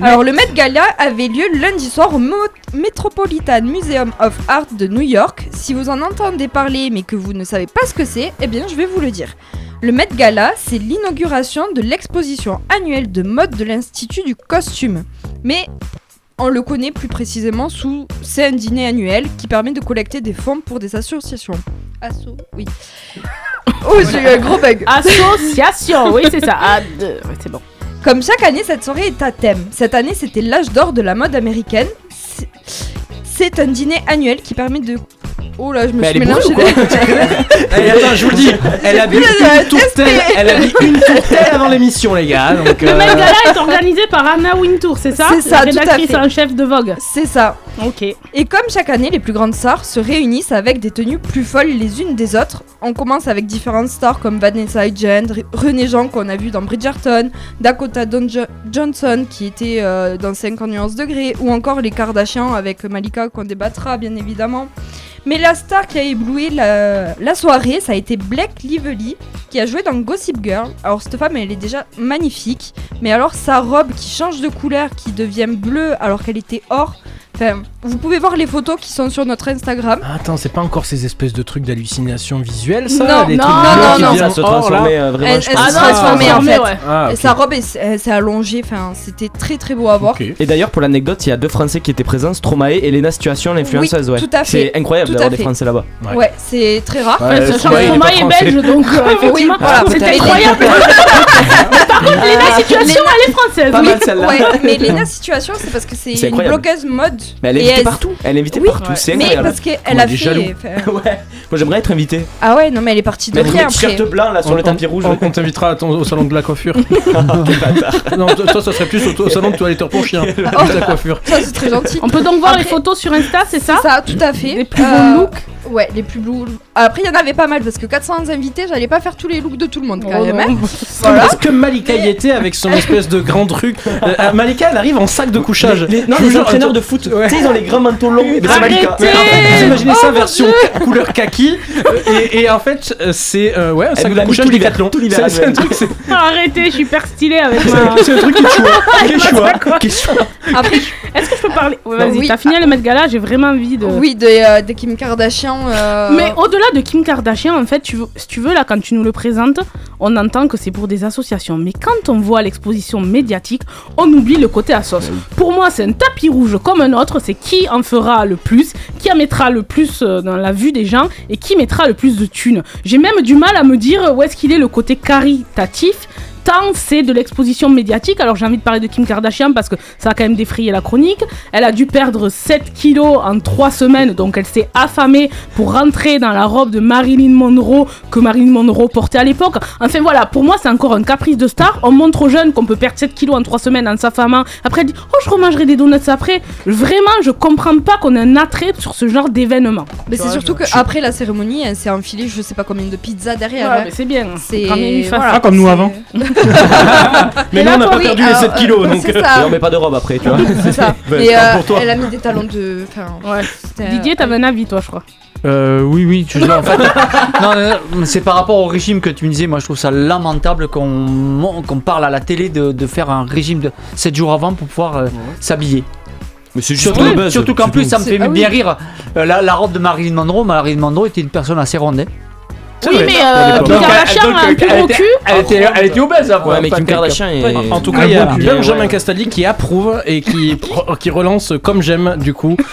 Alors le Met Gala avait lieu lundi soir au Mo- Metropolitan Museum of Art de New York. Si vous en entendez parler mais que vous ne savez pas ce que c'est, eh bien je vais vous le dire. Le Met Gala, c'est l'inauguration de l'exposition annuelle de mode de l'Institut du costume. Mais on le connaît plus précisément sous c'est un dîner annuel qui permet de collecter des fonds pour des associations. Asso, oui. Oh, j'ai eu un gros bug. Association, oui, c'est ça. Ah, deux, ouais, c'est bon. Comme chaque année, cette soirée est à thème. Cette année, c'était l'âge d'or de la mode américaine. C'est- C'est un dîner annuel qui permet de. Oh là, je me Mais suis elle est bourrée mélangée. ou quoi Eh, attends, je vous le dis, elle a la une tourtelle, elle a bu une tourtelle avant l'émission, les gars. Donc, Le euh, Met Gala est organisé par Anna Wintour, c'est ça? C'est ça, La tout à rédactrice fait. en chef de Vogue. C'est ça. Ok. Et comme chaque année, les plus grandes stars se réunissent avec des tenues plus folles les unes des autres. On commence avec différentes stars comme Vanessa Hudgens, René Jean qu'on a vu dans Bridgerton, Dakota Don- Jo- Johnson qui était euh, dans 50 nuances degrés, ou encore les Kardashians avec Malika qu'on débattra bien évidemment. Mais la star qui a ébloui la, soirée, ça a été Blake Lively qui a joué dans Gossip Girl. Alors cette femme, elle est déjà magnifique, mais alors sa robe qui change de couleur, qui devient bleue alors qu'elle était or. Enfin, vous pouvez voir les photos qui sont sur notre Instagram. Ah, Attends, c'est pas encore ces espèces de trucs d'hallucination visuelle, ça Non, Les non, trucs non, non, qui non. se or, là transformait euh, vraiment. Elle, je elle pense. se transformait en fait. ouais. Ah. Sa robe, elle, s- elle s'est allongée. Enfin, c'était très très beau à voir. Et d'ailleurs, pour l'anecdote, il y a deux Français qui étaient présents, Stromae et Lena Situation, l'influenceuse. Oui, ouais. tout à fait. C'est incroyable d'avoir des. Français là-bas. Ouais. Ouais, c'est très rare. Ouais, Stromae, est belge, donc effectivement, voilà, peut-être. incroyable. La situation, elle est française. Pas oui. mal celle-là. Ouais, mais Lena Situation, c'est parce que c'est une incroyable. blogueuse Mais elle est invitée elle- partout. Elle est invitée Oui, partout. C'est Mais incroyable. parce qu'elle a fait. jaloux. enfin, Ouais. Moi j'aimerais être invité. Ah ouais, non, mais elle est partie de Mettre rien un t-shirt après. blanc là sur On- le tapis rouge. On, on t'invitera au salon de la coiffure. non, toi, ça serait plus au, au salon de toiletteur pour chien. La coiffure. Ça, c'est très gentil. On peut donc voir les Après- photos sur Insta, c'est ça ça, tout à fait. Des plus Euh, beaux looks. Ouais, les plus blue. Après, il y en avait pas mal parce que 400 invités, j'allais pas faire tous les looks de tout le monde quand Oh même. non. hein. Que Malika y était avec son espèce de grand truc Euh, euh, Malika, elle arrive en sac de couchage. Les- non, les entraîneurs de foot, Ouais. tu sais, ils ont les grands manteaux longs. Mais c'est Malika. Mais en fait, vous imaginez Oh ça version couleur kaki euh, et, et en fait euh, c'est euh, ouais de l'a tout l'hiver, Decathlon. tout l'hiver, C'est un truc c'est Arrêtez, je suis hyper stylée avec c'est- ma. c'est un truc qui choix. Qui ma choix. Après, Est-ce que je peux parler? Ouais, Vas-y, Oui. t'as fini le Met Gala, j'ai vraiment envie de. Oui, de, euh, de Kim Kardashian. euh, Mais au-delà de Kim Kardashian, en fait, tu veux- si tu veux, là, quand tu nous le présentes, on entend que c'est pour des associations. Mais quand on voit l'exposition médiatique, on oublie le côté à sauce. Pour moi, c'est un tapis rouge comme un autre. C'est qui en fera le plus, qui en mettra le plus euh, dans la vue des gens et qui mettra le plus de thunes. J'ai même du mal à me dire où est-ce qu'il est le côté caritatif. Tant c'est de l'exposition médiatique, alors j'ai envie de parler de Kim Kardashian parce que ça a quand même défrayé la chronique. Elle a dû perdre 7 kilos en 3 semaines, donc elle s'est affamée pour rentrer dans la robe de Marilyn Monroe que Marilyn Monroe portait à l'époque. Enfin voilà, pour moi c'est encore un caprice de star. On montre aux jeunes qu'on peut perdre 7 kilos en 3 semaines en s'affamant. Après elle dit Oh, je remangerai des donuts après. Vraiment, je comprends pas qu'on ait un attrait sur ce genre d'événement. Mais c'est surtout je- qu'après la cérémonie, elle s'est enfilée je sais pas combien de pizzas derrière. Ouais, hein. mais c'est bien. C'est Ah, comme nous avant. Mais Et nous là, on n'a pas oui, perdu les alors, 7 kilos euh, donc euh. Et on met pas de robe après, tu vois. C'est ça. Euh, pour toi. elle a mis des talons de. Didier, t'avais un avis, toi, je crois. Euh, oui, oui, tu en fait. non, non, non, c'est par rapport au régime que tu me disais. Moi, je trouve ça lamentable qu'on parle à la télé de, de faire un régime de 7 jours avant pour pouvoir euh, s'habiller. Mais c'est juste Surtout, pour le buzz. surtout qu'en plus, ça me fait ah oui. bien rire. Euh, la, la robe de Marilyn Monroe, Marilyn Monroe était une personne assez ronde. hein. Oui, mais euh, Kim elle- Kardashian donc, a un plus gros était- cul. Elle était, elle était obèse, hein, Ouais, mais Kim. Kardashian est. En tout cas, il y a. Benjamin. Castaldi qui approuve et qui, qui relance comme j'aime du coup.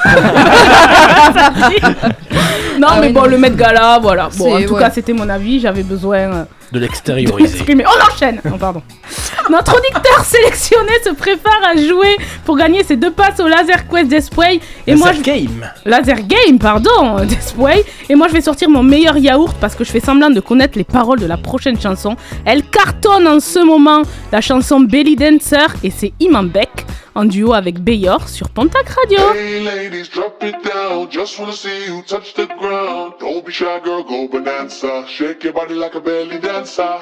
Non, Ah mais bon, le Met Gala, voilà. Bon, en tout cas, c'était mon avis. J'avais besoin euh, De l'extérioriser. On enchaîne Non, pardon. Notre auditeur sélectionné se prépare à jouer pour gagner ses deux passes au Laser Quest Display. Et moi, je... game. Laser Game, pardon, Display. Et moi, je vais sortir mon meilleur yaourt parce que je fais semblant de connaître les paroles de la prochaine chanson. Elle cartonne en ce moment la chanson Belly Dancer et c'est Iman Beck en duo avec Bayor sur Pontac Radio. Hey ladies, drop it down. Just wanna see you touch the ground. Don't be go. Shake your body like a belly.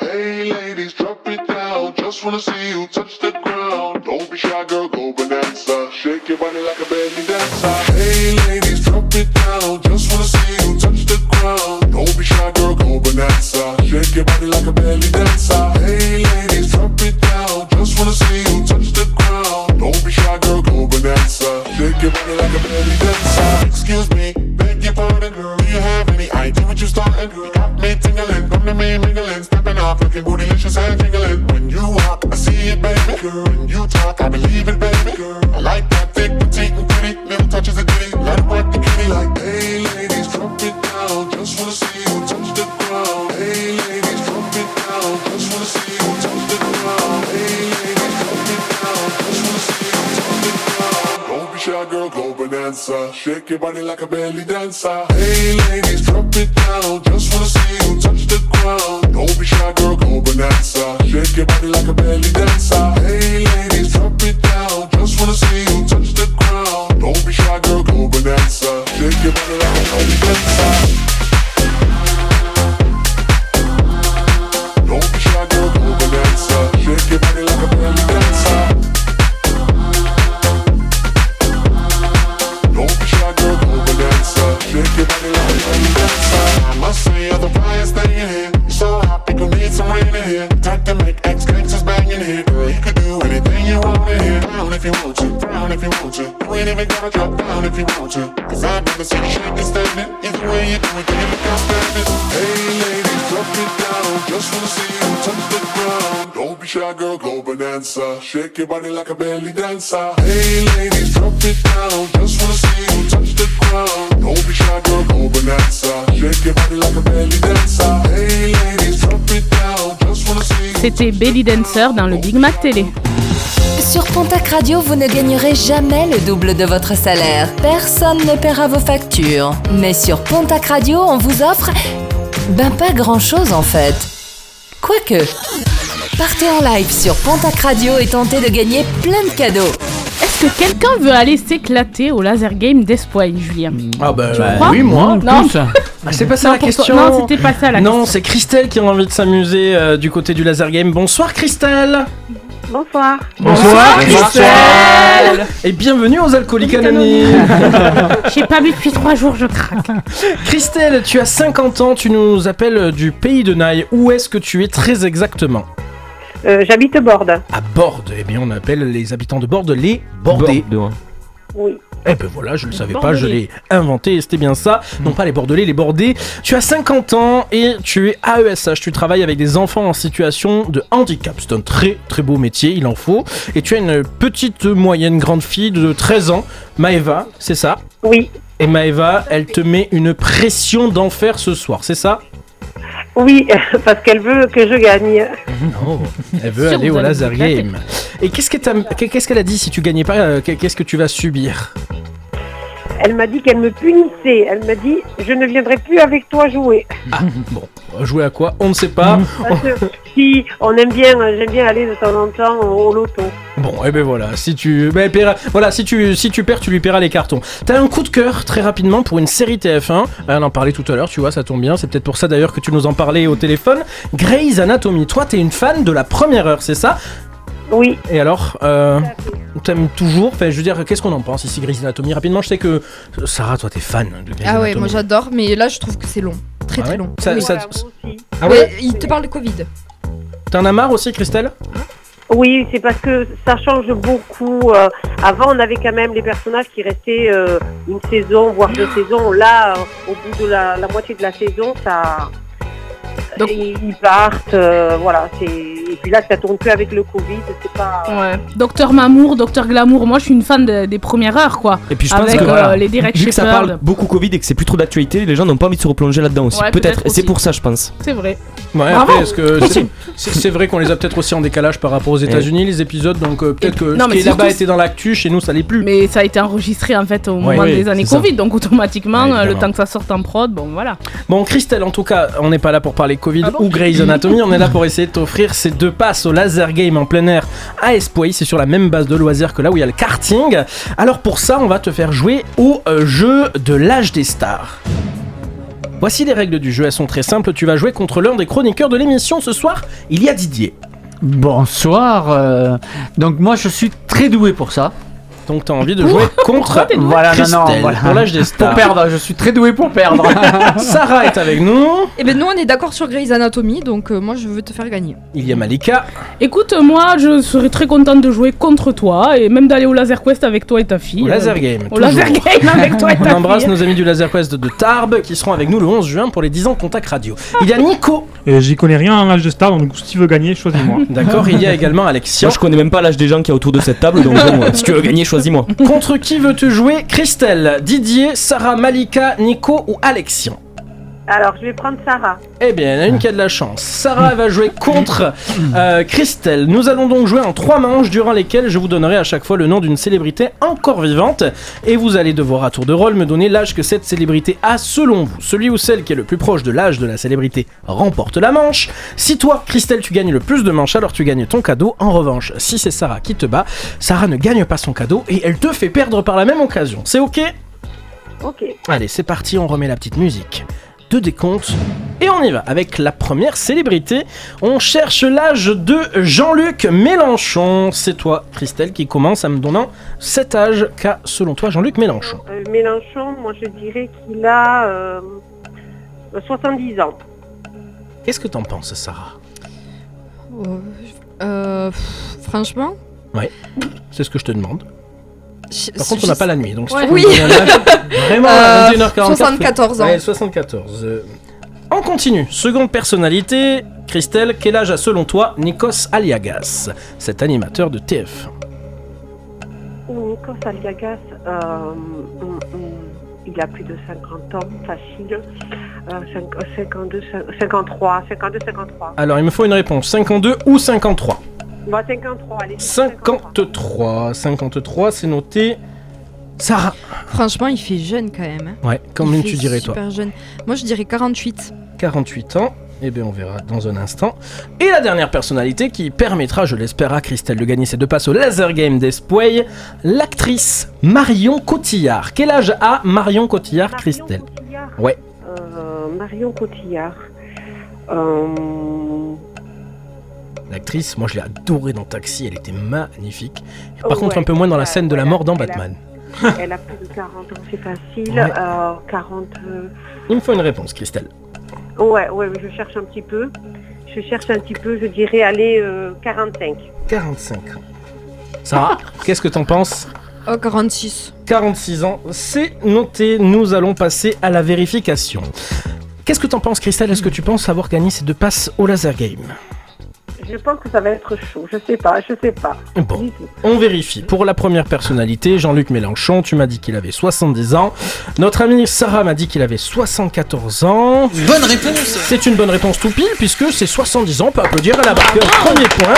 Hey ladies, drop it down. Just wanna see you touch the ground. Don't be go. Shake your body like a belly dancer. Hey ladies, drop it down. Just wanna see you touch the. Shake your body like a belly dancer. Hey ladies, drop it down. Just wanna see you touch. Don't be shy, girl, go bonanza. Shake your body like a belly dancer. Excuse me, beg your pardon, girl. Do you have any idea what you starting, girl? Got me tingling, come to me mingling, stepping off, looking bootylicious and jingling. When you walk, I see it, baby, girl. When you talk, I believe it, baby, girl. I like that Your body like a belly dancer. Hey, ladies, drop it down. C'était Belly Dancer dans le Big Mac Télé. Sur Pontac Radio, vous ne gagnerez jamais le double de votre salaire. Personne ne paiera vos factures. Mais sur Pontac Radio, on vous offre... Ben pas grand-chose en fait. Quoique. Partez en live sur Pontac Radio et tentez de gagner plein de cadeaux. Est-ce que quelqu'un veut aller s'éclater au laser game d'Espoir, Julien Ah bah, bah, oui, moi. Non. Tous. Ah, c'est pas ça Non, la toi- question. non, c'était pas ça la Non, question. c'est Christelle qui a envie de s'amuser euh, du côté du laser game. Bonsoir Christelle. Bonsoir. Bonsoir, Christelle. Et bienvenue aux alcooliques anonymes. J'ai pas bu depuis trois jours, je craque. Christelle, tu as 50 ans, tu nous appelles du pays de Naï. Où est-ce que tu es très exactement? Euh, J'habite Borde. À Borde. Eh bien, on appelle les habitants de Borde les Bordés. Oui. Eh ben voilà, je le savais pas, je l'ai inventé et c'était bien ça. Non pas les Bordelais, les Bordés. Tu as 50 ans et tu es AESH. Tu travailles avec des enfants en situation de handicap. C'est un très très beau métier, il en faut. Et tu as une petite moyenne grande fille de 13 ans, Maëva, c'est ça? Oui. Et Maëva, elle te met une pression d'enfer ce soir, c'est ça? Oui, parce qu'elle veut que je gagne. Non, elle veut aller au éclater. game. Et qu'est-ce que t'as- qu'est-ce qu'elle a dit si tu gagnais pas euh, Qu'est-ce que tu vas subir? Elle m'a dit qu'elle me punissait. Elle m'a dit je ne viendrai plus avec toi jouer. Ah, bon, jouer à quoi On ne sait pas. Parce que si on aime bien, j'aime bien aller de temps en temps au loto. Bon, et ben voilà, si tu, ben, paiera- voilà, si tu, si tu perds, tu lui paieras les cartons. T'as un coup de cœur très rapidement pour une série TF1. On en parlait tout à l'heure, tu vois, ça tombe bien. C'est peut-être pour ça d'ailleurs que tu nous en parlais au téléphone. Grey's Anatomy. Toi, t'es une fan de la première heure, c'est ça? Oui. Et alors, euh, t'aimes toujours Enfin, je veux dire, qu'est-ce qu'on en pense ici, Grey's Anatomy? Rapidement, je sais que Sarah, toi, t'es fan de Grey's Ah ouais, Anatomy. moi j'adore, mais là je trouve que c'est long. Très Ah très ouais long. Ça- Oui. ça- aussi. Ah ouais Mais il te parle de Covid. T'en as marre aussi, Christelle? Oui, c'est parce que ça change beaucoup. euh, avant, on avait quand même les personnages qui restaient euh, une saison, voire deux saisons. Là, euh, au bout de la, la moitié de la saison, ça. Ils ils partent, euh, voilà. c'est Et puis là, ça tourne que avec le Covid, c'est pas. Ouais. Docteur Mamour, Docteur Glamour, moi je suis une fan de- des premières heures quoi. Et puis je pense Avec que euh, voilà, les Direct vu que ça parle beaucoup Covid et que c'est plus trop d'actualité, les gens n'ont pas envie de se replonger là-dedans aussi. Ouais, peut-être. Et c'est pour ça, je pense. C'est vrai. Ouais, Bravo. après, est-ce que c'est, vrai qu'on les a peut-être aussi en décalage par rapport aux États-Unis, les épisodes, donc euh, peut-être que non, ce mais qui est là-bas était dans l'actu, chez nous ça l'est plus. Mais ça a été enregistré en fait au moment des années. Covid, donc automatiquement, euh, le temps que ça sorte en prod, bon voilà. Bon, Christelle, en tout cas, on n'est pas là pour parler Covid Ah ou Grey's Anatomy, on est là pour essayer de t'offrir ces deux passes au laser game en plein air à Espoir. C'est sur la même base de loisirs que là où il y a le karting. Alors pour ça, on va te faire jouer au euh, jeu de l'âge des stars. Voici les règles du jeu, elles sont très simples. Tu vas jouer contre l'un des chroniqueurs de l'émission ce soir. Il y a Didier. Bonsoir. euh, donc moi je suis très doué pour ça. Donc t'as envie de jouer contre Voilà, non, non, voilà. pour l'âge des stars. Pour perdre, je suis très doué pour perdre. Sarah est avec nous. Et ben nous on est d'accord sur Grey's Anatomy, donc euh, moi je veux te faire gagner. Il y a Malika. Écoute, moi je serais très contente de jouer contre toi et même d'aller au Laser Quest avec toi et ta fille. Au laser Euh, game. Au toujours. Laser Game avec toi et On ta embrasse fille. nos amis du Laser Quest de Tarbes qui seront avec nous le 11 juin pour les 10 ans de Contact Radio. Il y a Nico. J'y connais rien en âge de star, donc si tu veux gagner, choisis-moi. D'accord, il y a également Alexia. Moi, je connais même pas l'âge des gens qui y a autour de cette table, donc bon, si tu veux gagner, Contre qui veux-tu jouer Christelle, Didier, Sarah, Malika, Nico ou Alexia Alors, je vais prendre Sarah. Eh bien, il y en a une qui a de la chance. Sarah va jouer contre euh, Christelle. Nous allons donc jouer en trois manches durant lesquelles je vous donnerai à chaque fois le nom d'une célébrité encore vivante et vous allez devoir à tour de rôle me donner l'âge que cette célébrité a selon vous. Celui ou celle qui est le plus proche de l'âge de la célébrité remporte la manche. Si toi, Christelle, tu gagnes le plus de manches, alors tu gagnes ton cadeau. En revanche, si c'est Sarah qui te bat, Sarah ne gagne pas son cadeau et elle te fait perdre par la même occasion. C'est ok? Ok. Allez, c'est parti, on remet la petite musique de décompte. Et on y va avec la première célébrité. On cherche l'âge de Jean-Luc Mélenchon. C'est toi, Christelle, qui commence en me donnant cet âge qu'a, selon toi, Jean-Luc Mélenchon. Euh, Mélenchon, moi je dirais qu'il a euh, 70 ans. Qu'est-ce que t'en penses, Sarah? Euh, pff, franchement, Ouais, c'est ce que je te demande. Par contre, on n'a pas la nuit, donc si Ouais. Oui. me donner un âge, vraiment, Euh, à 21h44. 74 ans. Ouais, 74. Euh, On continue. Seconde personnalité, Christelle, quel âge a selon toi Nikos Aliagas, cet animateur de TF Nikos Aliagas, euh, il a plus de 50 ans, facile. Euh, cinq- 52, 53, 52, 53. Alors, il me faut une réponse 52 ou 53 Bon, 53, allez. 53. 53, c'est noté. Sarah. franchement, il fait jeune quand même. hein. Ouais, combien Il tu dirais toi Super jeune. Moi je dirais 48. 48 ans. Eh bien, on verra dans un instant. Et la dernière personnalité qui permettra, je l'espère, à Christelle de gagner ses deux passes au Laser Game Display, l'actrice Marion Cotillard. Quel âge a Marion Cotillard, Christelle? Ouais. Euh, Marion Cotillard. Euh, L'actrice, moi je l'ai adorée dans Taxi, elle était magnifique. Par Oh, contre, ouais. un peu moins dans la scène de la mort dans Elle a- Batman. elle a plus de 40 ans, c'est facile. Ouais. Euh, 40. euh, Il me faut une réponse, Christelle. Ouais, ouais, je cherche un petit peu. Je cherche un petit peu, je dirais, allez, euh, 45. 45 ans. Sarah, qu'est-ce que t'en penses? Oh, 46. 46 ans, c'est noté. Nous allons passer à la vérification. Qu'est-ce que t'en penses, Christelle? Est-ce que tu penses avoir gagné ces deux passes au Laser Game? Je pense que ça va être chaud. Je sais pas, je sais pas. Bon, on vérifie. Pour la première personnalité, Jean-Luc Mélenchon, tu m'as dit qu'il avait 70 ans. Notre ami Sarah m'a dit qu'il avait 74 ans. Bonne réponse C'est une bonne réponse tout pile, puisque c'est 70 ans. On peut applaudir, elle a marqué un premier point.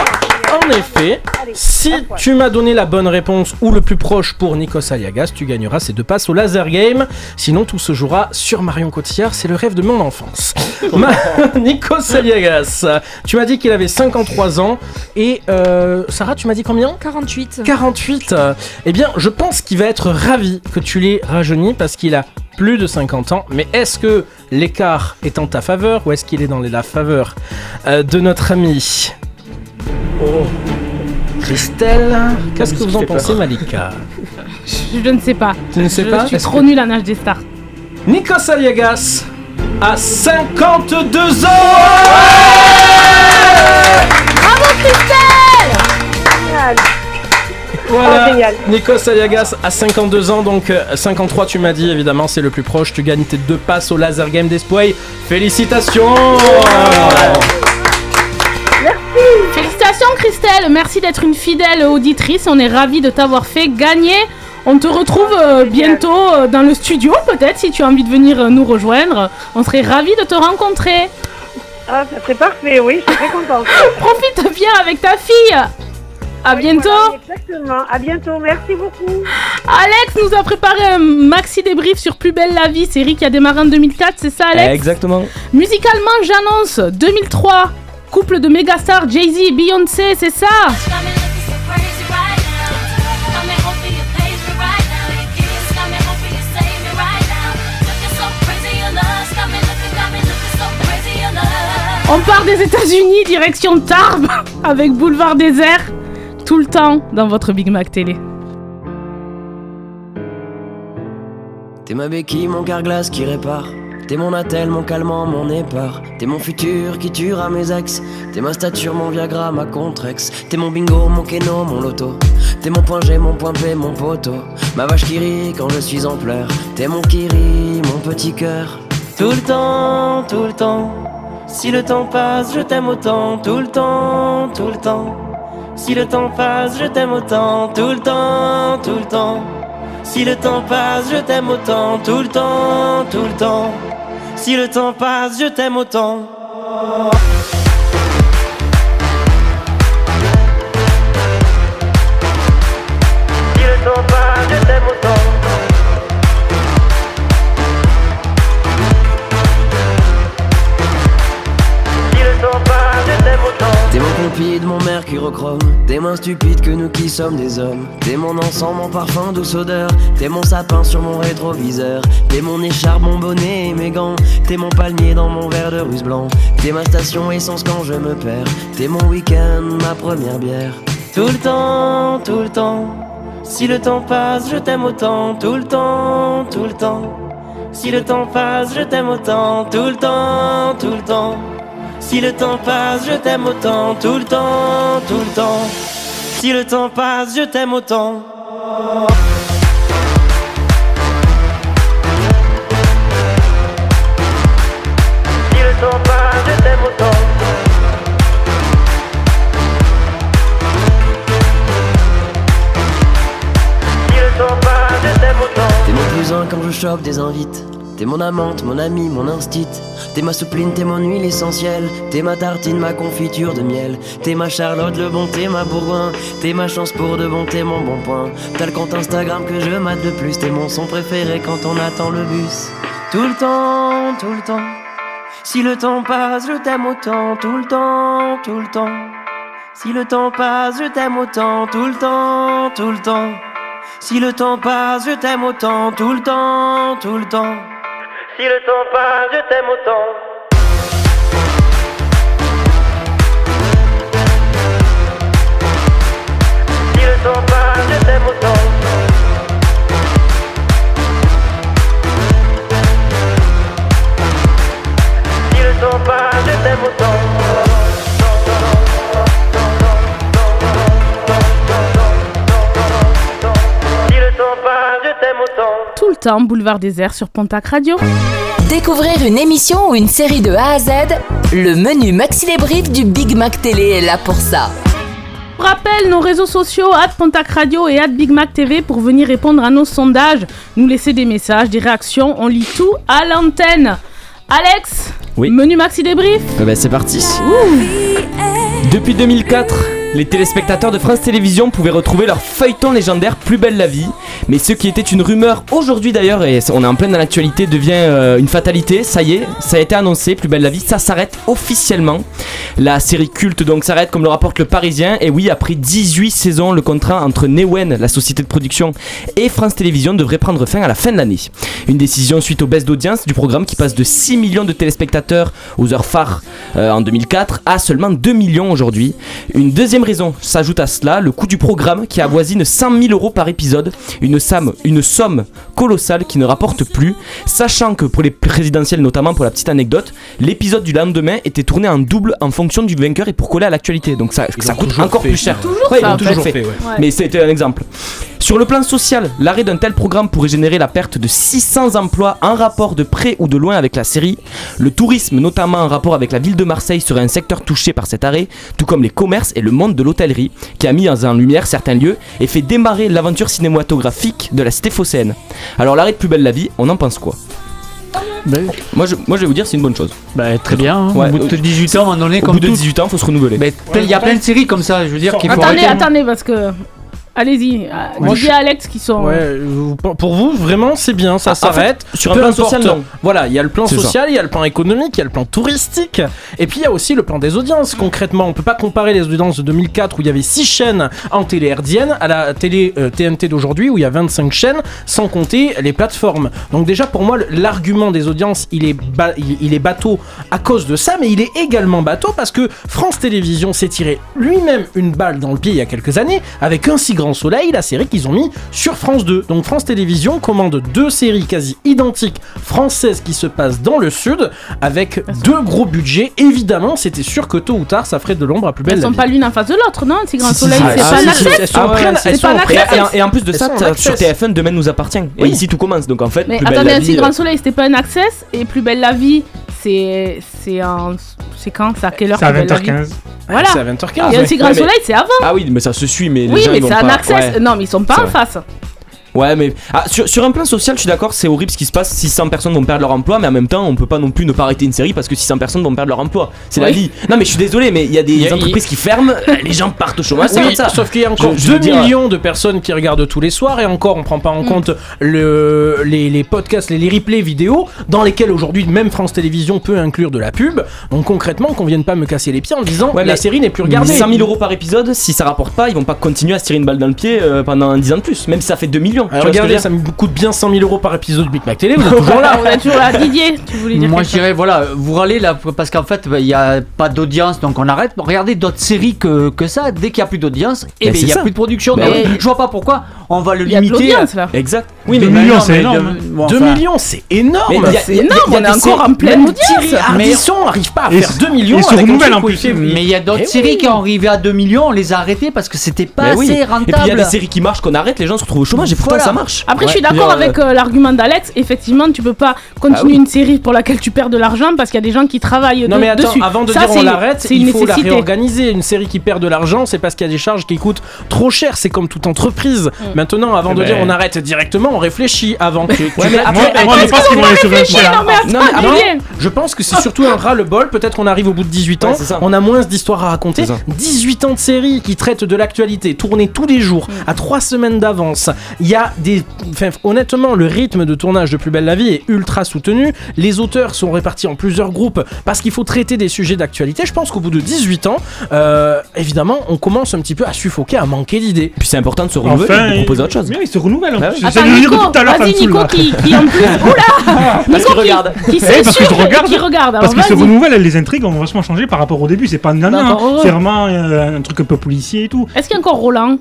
En effet, si tu m'as donné la bonne réponse ou le plus proche pour Nikos Aliagas, tu gagneras ces deux passes au Laser Game. Sinon, tout se jouera sur Marion Cotillard. C'est le rêve de mon enfance. Ma- Nikos Aliagas, tu m'as dit qu'il avait 53 ans. Et euh, Sarah, tu m'as dit combien? 48. 48 euh, Eh bien, je pense qu'il va être ravi que tu l'aies rajeuni parce qu'il a plus de 50 ans. Mais est-ce que l'écart est en ta faveur ou est-ce qu'il est dans la faveur euh, de notre ami? Oh. Christelle Qu'est-ce que vous en pensez. Malika? Je, je ne sais pas. Tu ne sais je pas? suis Est-ce trop que- nul à nage des stars. Nikos Aliagas a 52 ans. Bravo Christelle. Voilà, Oh, génial. Nikos Aliagas a 52 ans, donc euh, 53 tu m'as dit, évidemment c'est le plus proche, tu gagnes tes deux passes au Laser Game Display. Félicitations. Félicitations Christelle, merci d'être une fidèle auditrice, on est ravis de t'avoir fait gagner. On te retrouve euh, bientôt euh, dans le studio peut-être si tu as envie de venir euh, nous rejoindre. On serait ravis de te rencontrer. Ah, ça serait parfait, oui, je suis très contente. Profite bien avec ta fille. À bientôt. Voilà, exactement. À bientôt. Merci beaucoup. Alex nous a préparé un maxi débrief sur Plus belle la vie, série qui a démarré en 2004, c'est ça Alex? Exactement. Musicalement, j'annonce 2003, couple de mégastars Jay-Z et Beyoncé, c'est ça? On part des États-Unis, direction Tarbes, avec Boulevard Désert, tout le temps dans votre Big Mac télé. T'es ma béquille, mon carglass qui répare. T'es mon attel, mon calmant, mon épar. T'es mon futur qui tuera mes ex. T'es ma stature, mon Viagra, ma contrex. T'es mon bingo, mon keno, mon loto. T'es mon point G, mon point P, mon poteau. Ma vache qui rit quand je suis en pleurs. T'es mon kiri, mon petit cœur. Tout le temps, tout le temps. Si le temps passe, je t'aime autant. Tout le temps, tout le temps. Si le temps passe, je t'aime autant. Tout le temps, tout le temps. Si le temps passe, je t'aime autant. Tout le temps, tout le temps. Si le temps passe, je t'aime autant. Mon mercurochrome. T'es moins stupide que nous qui sommes des hommes. T'es mon encens, mon parfum, douce odeur. T'es mon sapin sur mon rétroviseur. T'es mon écharpe, mon bonnet et mes gants. T'es mon palmier dans mon verre de russe blanc. T'es ma station essence quand je me perds. T'es mon week-end, ma première bière. Tout le temps, tout le temps. Si le temps passe, je t'aime autant. Tout le temps, tout le temps. Si le temps passe, je t'aime autant. Tout le temps, tout le temps. Si le temps passe, je t'aime autant. Tout le temps, tout le temps. Si le temps passe, je t'aime autant. Si le temps passe, je t'aime autant. Si le temps passe, je t'aime autant. T'es mon cousin quand je chope des invites. T'es mon amante, mon ami, mon instit. T'es ma soupline, t'es mon huile essentielle. T'es ma tartine, ma confiture de miel. T'es ma Charlotte, le bon, t'es ma bourgoin. T'es ma chance pour de bon, t'es mon bon point. T'as le compte Instagram que je mate le plus. T'es mon son préféré quand on attend le bus. Tout le temps, tout le temps. Si le temps passe, je t'aime autant, tout le temps, tout le temps. Si le temps passe, je t'aime autant, tout le temps, tout le temps. Si le temps passe, je t'aime autant, tout le temps, tout le temps. Si le temps passe, je t'aime autant. Si le temps passe, je t'aime autant. Si le temps passe, je t'aime autant. Tout le temps, boulevard désert sur Pontac Radio. Découvrir une émission ou une série de A à Z, le menu Maxi Débrief du Big Mac Télé est là pour ça. Rappelle nos réseaux sociaux, at Pontac Radio et at Big Mac TV pour venir répondre à nos sondages, nous laisser des messages, des réactions, on lit tout à l'antenne. Alex, Oui. menu maxi débrief. Eh ben, c'est parti. Depuis 2004, les téléspectateurs de France Télévisions pouvaient retrouver leur feuilleton légendaire Plus belle la vie. Mais ce qui était une rumeur aujourd'hui d'ailleurs, et on est en pleine dans l'actualité, devient euh, une fatalité. Ça y est, ça a été annoncé, Plus belle la vie, ça s'arrête officiellement. La série culte donc s'arrête comme le rapporte le Parisien. Et oui, après 18 saisons, le contrat entre Newen, la société de production, et France Télévisions devrait prendre fin à la fin de l'année. Une décision suite aux baisses d'audience du programme qui passe de 6 millions de téléspectateurs aux heures phares euh, en 2004 à seulement 2 millions aujourd'hui. Une deuxième raison s'ajoute à cela, le coût du programme qui avoisine 100 000 euros par épisode, une somme, une somme colossale qui ne rapporte plus, sachant que pour les présidentielles notamment, pour la petite anecdote, l'épisode du lendemain était tourné en double en fonction du vainqueur et pour coller à l'actualité. Donc ça, ça coûte encore fait plus cher. Toujours Ouais, ça, ils l'ont toujours fait. fait. Ouais. Mais c'était un exemple. Sur le plan social, l'arrêt d'un tel programme pourrait générer la perte de 600 emplois en rapport de près ou de loin avec la série. Le tourisme, notamment en rapport avec la ville de Marseille, serait un secteur touché par cet arrêt, tout comme les commerces et le monde de l'hôtellerie, qui a mis en lumière certains lieux et fait démarrer l'aventure cinématographique de la cité phocéenne. Alors l'arrêt de Plus belle la vie, on en pense quoi? Moi je, moi je vais vous dire c'est une bonne chose. Bah, très bien. hein. Ouais, au bout de 18 ans, à un moment donné, au comme bout de tout. 18 ans, faut se renouveler. Mais il y a plein de séries comme ça, je veux dire, faut Attendez, attendez, parce que. Allez-y, euh, Moi, je- Alex qui sont. Ouais, euh, pour- pour vous, vraiment, c'est bien, ça Ah, en s'arrête. fait, sur un Peu plan importe. social, non. Voilà, il y a le plan C'est ça. social, il y a le plan économique, il y a le plan touristique, et puis il y a aussi le plan des audiences. Concrètement, on peut pas comparer les audiences de 2004 où il y avait 6 chaînes en télé herdienne à la télé euh, TNT d'aujourd'hui où il y a 25 chaînes, sans compter les plateformes. Donc déjà, pour moi, le- l'argument des audiences, il est, ba- il, il est bateau à cause de ça, mais il est également bateau parce que France Télévisions s'est tiré lui-même une balle dans le pied il y a quelques années avec Un si grand soleil, la série qu'ils ont mis sur France 2. Donc France Télévisions commande deux séries quasi identiques françaises qui se passent dans le sud avec deux gros budgets. Évidemment, c'était sûr que tôt ou tard, ça ferait de l'ombre à plus belle Elles la sont vie. pas l'une en face de l'autre, non Grand Si, Soleil, si, c'est ah, pas pleine- et, en plus de ça, sur access. TF1, demain nous appartient. Et ici tout commence. Donc en fait, Mais attendez, la si euh, grand soleil, c'était pas un access et plus belle la vie, c'est c'est en c'est quand C'est à quelle heure C'est à Plus belle la vie 20h15. Voilà. C'est à 20h15. Et un ouais. si grand mais- soleil, c'est avant. Ah oui, mais ça se suit, mais les Oui, gens mais ils vont c'est un access. ouais. Non, mais ils sont pas en face. Ouais, mais ah, sur, sur un plan social, je suis d'accord, c'est horrible ce qui se passe. 600 personnes vont perdre leur emploi, mais en même temps, on peut pas non plus ne pas arrêter une série parce que 600 personnes vont perdre leur emploi. C'est la vie. Non, mais je suis désolé, mais il y a des Il y a- entreprises qui ferment, les gens partent au chômage, c'est Oui, comme ça. sauf qu'il y a encore Je- je 2 veux dire- millions de personnes qui regardent tous les soirs et encore on prend pas en compte le, les, les podcasts, les, les replays vidéo dans lesquels aujourd'hui même France Télévisions peut inclure de la pub. Donc concrètement qu'on vienne pas me casser les pieds en disant Ouais, la série n'est plus regardée. 100 000 euros par épisode, si ça rapporte pas, ils vont pas continuer à se tirer une balle dans le pied euh, pendant 10 ans de plus, même si ça fait 2 millions. Regardez, ça me coûte bien 100 000 euros par épisode de Big Mac Télé, vous êtes toujours là. On est toujours là. Didier, tu voulais dire Moi je dirais voilà, vous râlez là parce qu'en fait bah, il n'y a pas d'audience donc on arrête. Regardez d'autres séries que, que ça, dès qu'il n'y a plus d'audience, et Mais ben c'est il n'y a ça. plus de production. Bah donc je vois pas pourquoi on va le y limiter. là. Exact. Oui, Deux mais. millions, c'est énorme. de- bon, 2 enfin, millions, c'est énorme. C'est on est encore en pleine audience. Ardisson n'arrive pas à faire se- 2 millions et se renouvelle en plus. Mais il y a d'autres Eh séries qui ont arrivé à 2 millions, on les a arrêtées parce que c'était pas assez rentable. Et puis il y a des séries qui marchent qu'on arrête, les gens se retrouvent au chômage pourtant Voilà. ça marche. Après, je suis Ouais. d'accord Genre, avec euh, euh, l'argument d'Alex. Effectivement, tu peux pas continuer oui. une série pour laquelle tu perds de l'argent parce qu'il y a des gens qui travaillent Non de- mais attends, dessus. avant de Ça, dire on c'est- l'arrête, c'est il une faut la nécessité. réorganiser. Une série qui perd de l'argent, c'est parce qu'il y a des charges qui coûtent trop cher. C'est comme toute entreprise. Mm. Maintenant, avant Eh de ben. dire on arrête directement, on réfléchit avant. que- tu- mais après- moi, je pense qu'ils vont aller je pense que c'est surtout un ras-le-bol. Peut-être qu'on arrive au bout de 18 ans, Ouais, on a moins d'histoires à raconter. C'est ça. 18 ans de série qui traite de l'actualité, tournée tous les jours, Mm. à 3 semaines d'avance. Il y a des. Enfin, honnêtement, le rythme de tournage de Plus Belle la Vie est ultra soutenu. Les auteurs sont répartis en plusieurs groupes parce qu'il faut traiter des sujets d'actualité. Je pense qu'au bout de 18 ans, euh, évidemment, on commence un petit peu à suffoquer, à manquer d'idées. Puis c'est important de se renouveler, Enfin, de proposer autre chose. Mais il se renouvelle. en Bah plus. dire depuis tout à l'heure, vas-y Nico qui, qui en plus. Oula Nico qu'il qui, regarde. qui Eh, parce que censure je regarde. qui regarde. Parce Alors que se renouvelle, les intrigues ont vachement changé par rapport au début. C'est pas nanana, D'accord, hein. c'est vraiment euh, un truc un peu policier et tout. Est-ce qu'il y a encore Roland?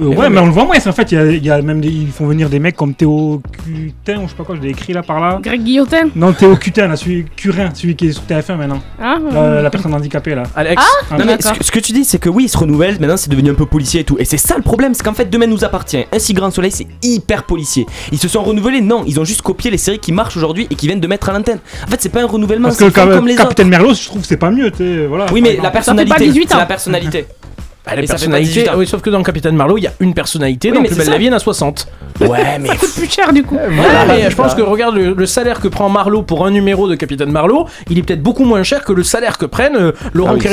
Euh, ouais, mais on le voit moins. En fait, il y a, il y a même des, ils font venir des mecs comme Théo Cutin ou je sais pas quoi. Je l'ai écrit là par là. Greg Guillotin Non, Théo Cutin, là, celui Curin, celui qui est sur TF1 maintenant. Ah, La, euh, la personne handicapée là. Alex. Ah, Non, mais ce que, ce que tu dis, c'est que oui, il se renouvelle, maintenant c'est devenu un peu policier et tout. Et c'est ça le problème, c'est qu'en fait, demain nous appartient. Un si grand soleil, c'est hyper policier. Ils se sont renouvelés, non, ils ont juste copié les séries qui marchent aujourd'hui et qui viennent de mettre à l'antenne. En fait, c'est pas un renouvellement, Parce que Cap- comme les autres. Capitaine Merlot, je trouve que c'est pas mieux. tu sais, Voilà, Oui, mais la personnalité, 18 c'est ans. la personnalité. Ah, les personnalités, 18 ans. oui, sauf que dans Capitaine Marlowe, il y a une personnalité, Oui, dans Plus Belle ça. la Vie, il y en a 60. Ouais, mais. Ça coûte plus cher du coup. Voilà, mais je pense ça. que regarde le, le salaire que prend Marlowe pour un numéro de Capitaine Marlowe, il est peut-être beaucoup moins cher que le salaire que prennent euh, Laurent Ah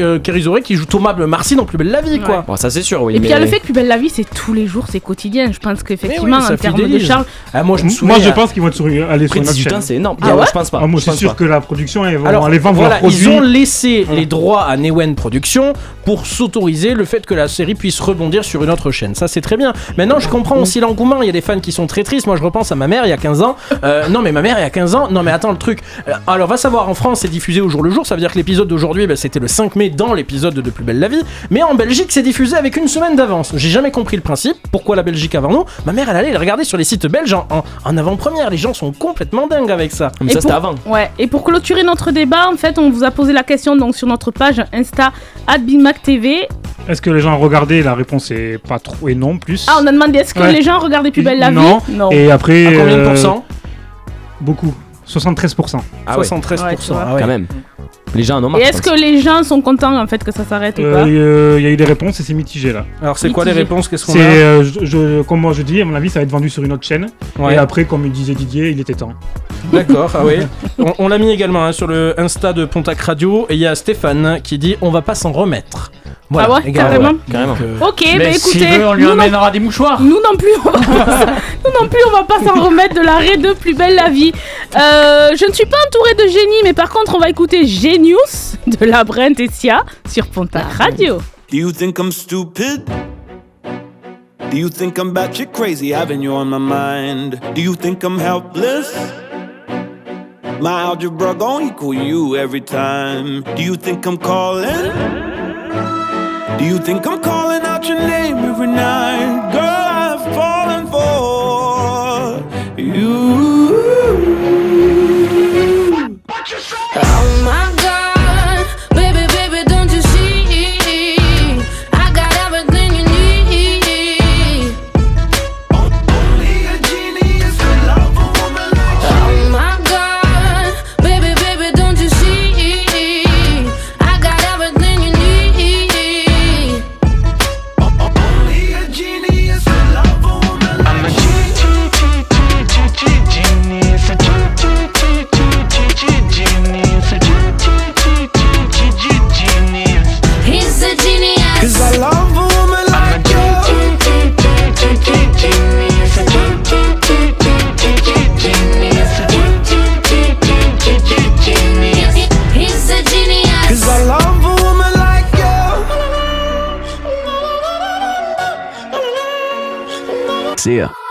euh, qui joue Thomas Marcy dans Plus Belle la Vie, quoi. Bon, ça c'est sûr, oui. Et puis il y a le fait que Plus belle la vie, c'est tous les jours, c'est quotidien. Je pense qu'effectivement, oui, en termes de charge. Ah, moi, je me Moi, souviens. je pense qu'ils vont être sur- aller sur une autre 18 ans, chaîne. c'est énorme. Ah Non, ouais je pense pas. Ah, moi, je suis sûr que la production, vendre voilà, leurs produits. ils ont laissé les droits à Newen Productions pour s'autoriser le fait que la série puisse rebondir sur une autre chaîne. Ça, c'est très bien. Maintenant, je comprends aussi l'engouement. Il y a des fans qui sont très tristes. Moi, je repense à ma mère il y a 15 ans. Euh, non, mais ma mère il y a 15 ans. Non, mais attends, le truc. Euh, alors, va savoir, en France, c'est diffusé au jour le jour. Ça veut dire que l'épisode d'aujourd'hui, bah, c'était le 5 mai dans l'épisode de Plus Belle la Vie. Mais en Belgique, c'est diffusé avec une semaine d'avance. J'ai jamais compris le principe. Pourquoi la Belgique avant nous? Ma mère, elle allait le regarder sur les sites belges en, en- en avant-première. Les gens sont complètement dingues avec ça. Mais ça, c'était avant. Ouais, et pour clôturer notre débat, en fait, on vous a posé la question donc sur notre page Insta TV. Est-ce que les gens ont regardé La réponse est pas trop et non plus. Ah, on a demandé est-ce que Ouais. les gens regardaient Plus belle la non. vie Non. Et après. À combien de euh, pourcents Beaucoup. 73%. Ah ouais, 73%. Ouais, tu vois. ah ouais. quand même. Les gens en ont marre. est-ce que les gens sont contents en fait que ça s'arrête ou Euh, pas Il euh, y a eu des réponses et c'est mitigé là. Alors, c'est quoi les réponses? Qu'est-ce qu'on a? euh, je, je- comme moi je dis, à mon avis, ça va être vendu sur une autre chaîne. Ouais. Et après, comme disait Didier, il était temps. D'accord, ah oui. On, on l'a mis également hein, sur le Insta de Pontac Radio et il y a Stéphane qui dit on va pas s'en remettre. Ah ouais, carrément Carrément. Ok, Mais bah écoutez, veut, on lui emmènera des mouchoirs. nous non plus, on va pas, nous non plus, on va pas s'en remettre de l'arrêt de Plus belle la vie. Euh, je ne suis pas entourée de génie, mais par contre, on va écouter Genius de Labyrinth et Sia sur Pontac Radio. Do you think I'm stupid? Do you think I'm batshit crazy having you on my mind? Do you think I'm helpless? My algebra gon' equal you every time. Do you think I'm calling? Do you think I'm calling out your name every night? Girl, See ya.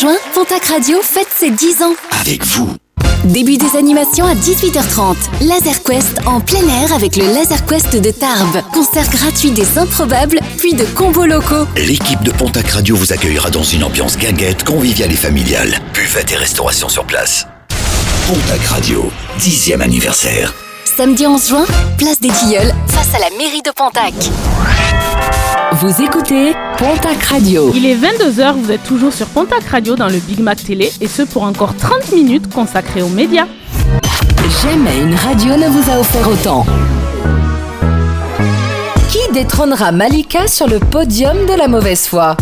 Juin, Pontac Radio fête ses 10 ans. Avec vous. Début des animations à 18h30. Laser Quest en plein air avec le Laser Quest de Tarbes. Concert gratuit des improbables, puis de combos locaux. L'équipe de Pontac Radio vous accueillera dans une ambiance guinguette, conviviale et familiale. Buffet et restauration sur place. Pontac Radio, 10e anniversaire. Samedi 11 juin, place des Tilleuls, face à la mairie de Pontac. Vous écoutez Pontac Radio. Il est 22h, vous êtes toujours sur Pontac Radio dans le Big Mac Télé et ce pour encore 30 minutes consacrées aux médias. Jamais une radio ne vous a offert autant. Qui détrônera Malika sur le podium de la mauvaise foi?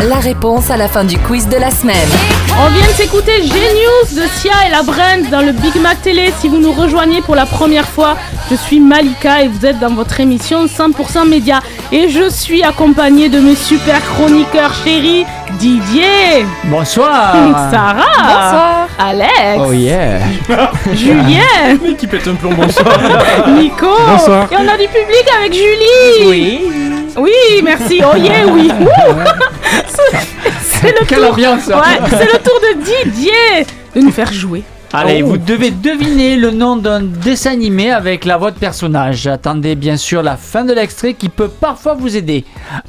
La réponse à la fin du quiz de la semaine. On vient de s'écouter Genius de Sia et la Brand dans le Big Mac Télé. Si vous nous rejoignez pour la première fois, je suis Malika et vous êtes dans votre émission 100% Média. Et je suis accompagnée de mes super chroniqueurs chéris, Didier. Bonsoir. Sarah. Bonsoir. Alex. Oh yeah. Julien. Mais qui pète un plomb, bonsoir. Nico. Bonsoir. Et on a du public avec Julie. Oui. Oui, merci. Oh yeah, oui. C'est- C'est le Quelle tour. ambiance. Ouais, c'est le tour de Didier de nous faire jouer. Allez, Oh. vous devez deviner le nom d'un dessin animé avec la voix de personnage. Attendez bien sûr la fin de l'extrait qui peut parfois vous aider.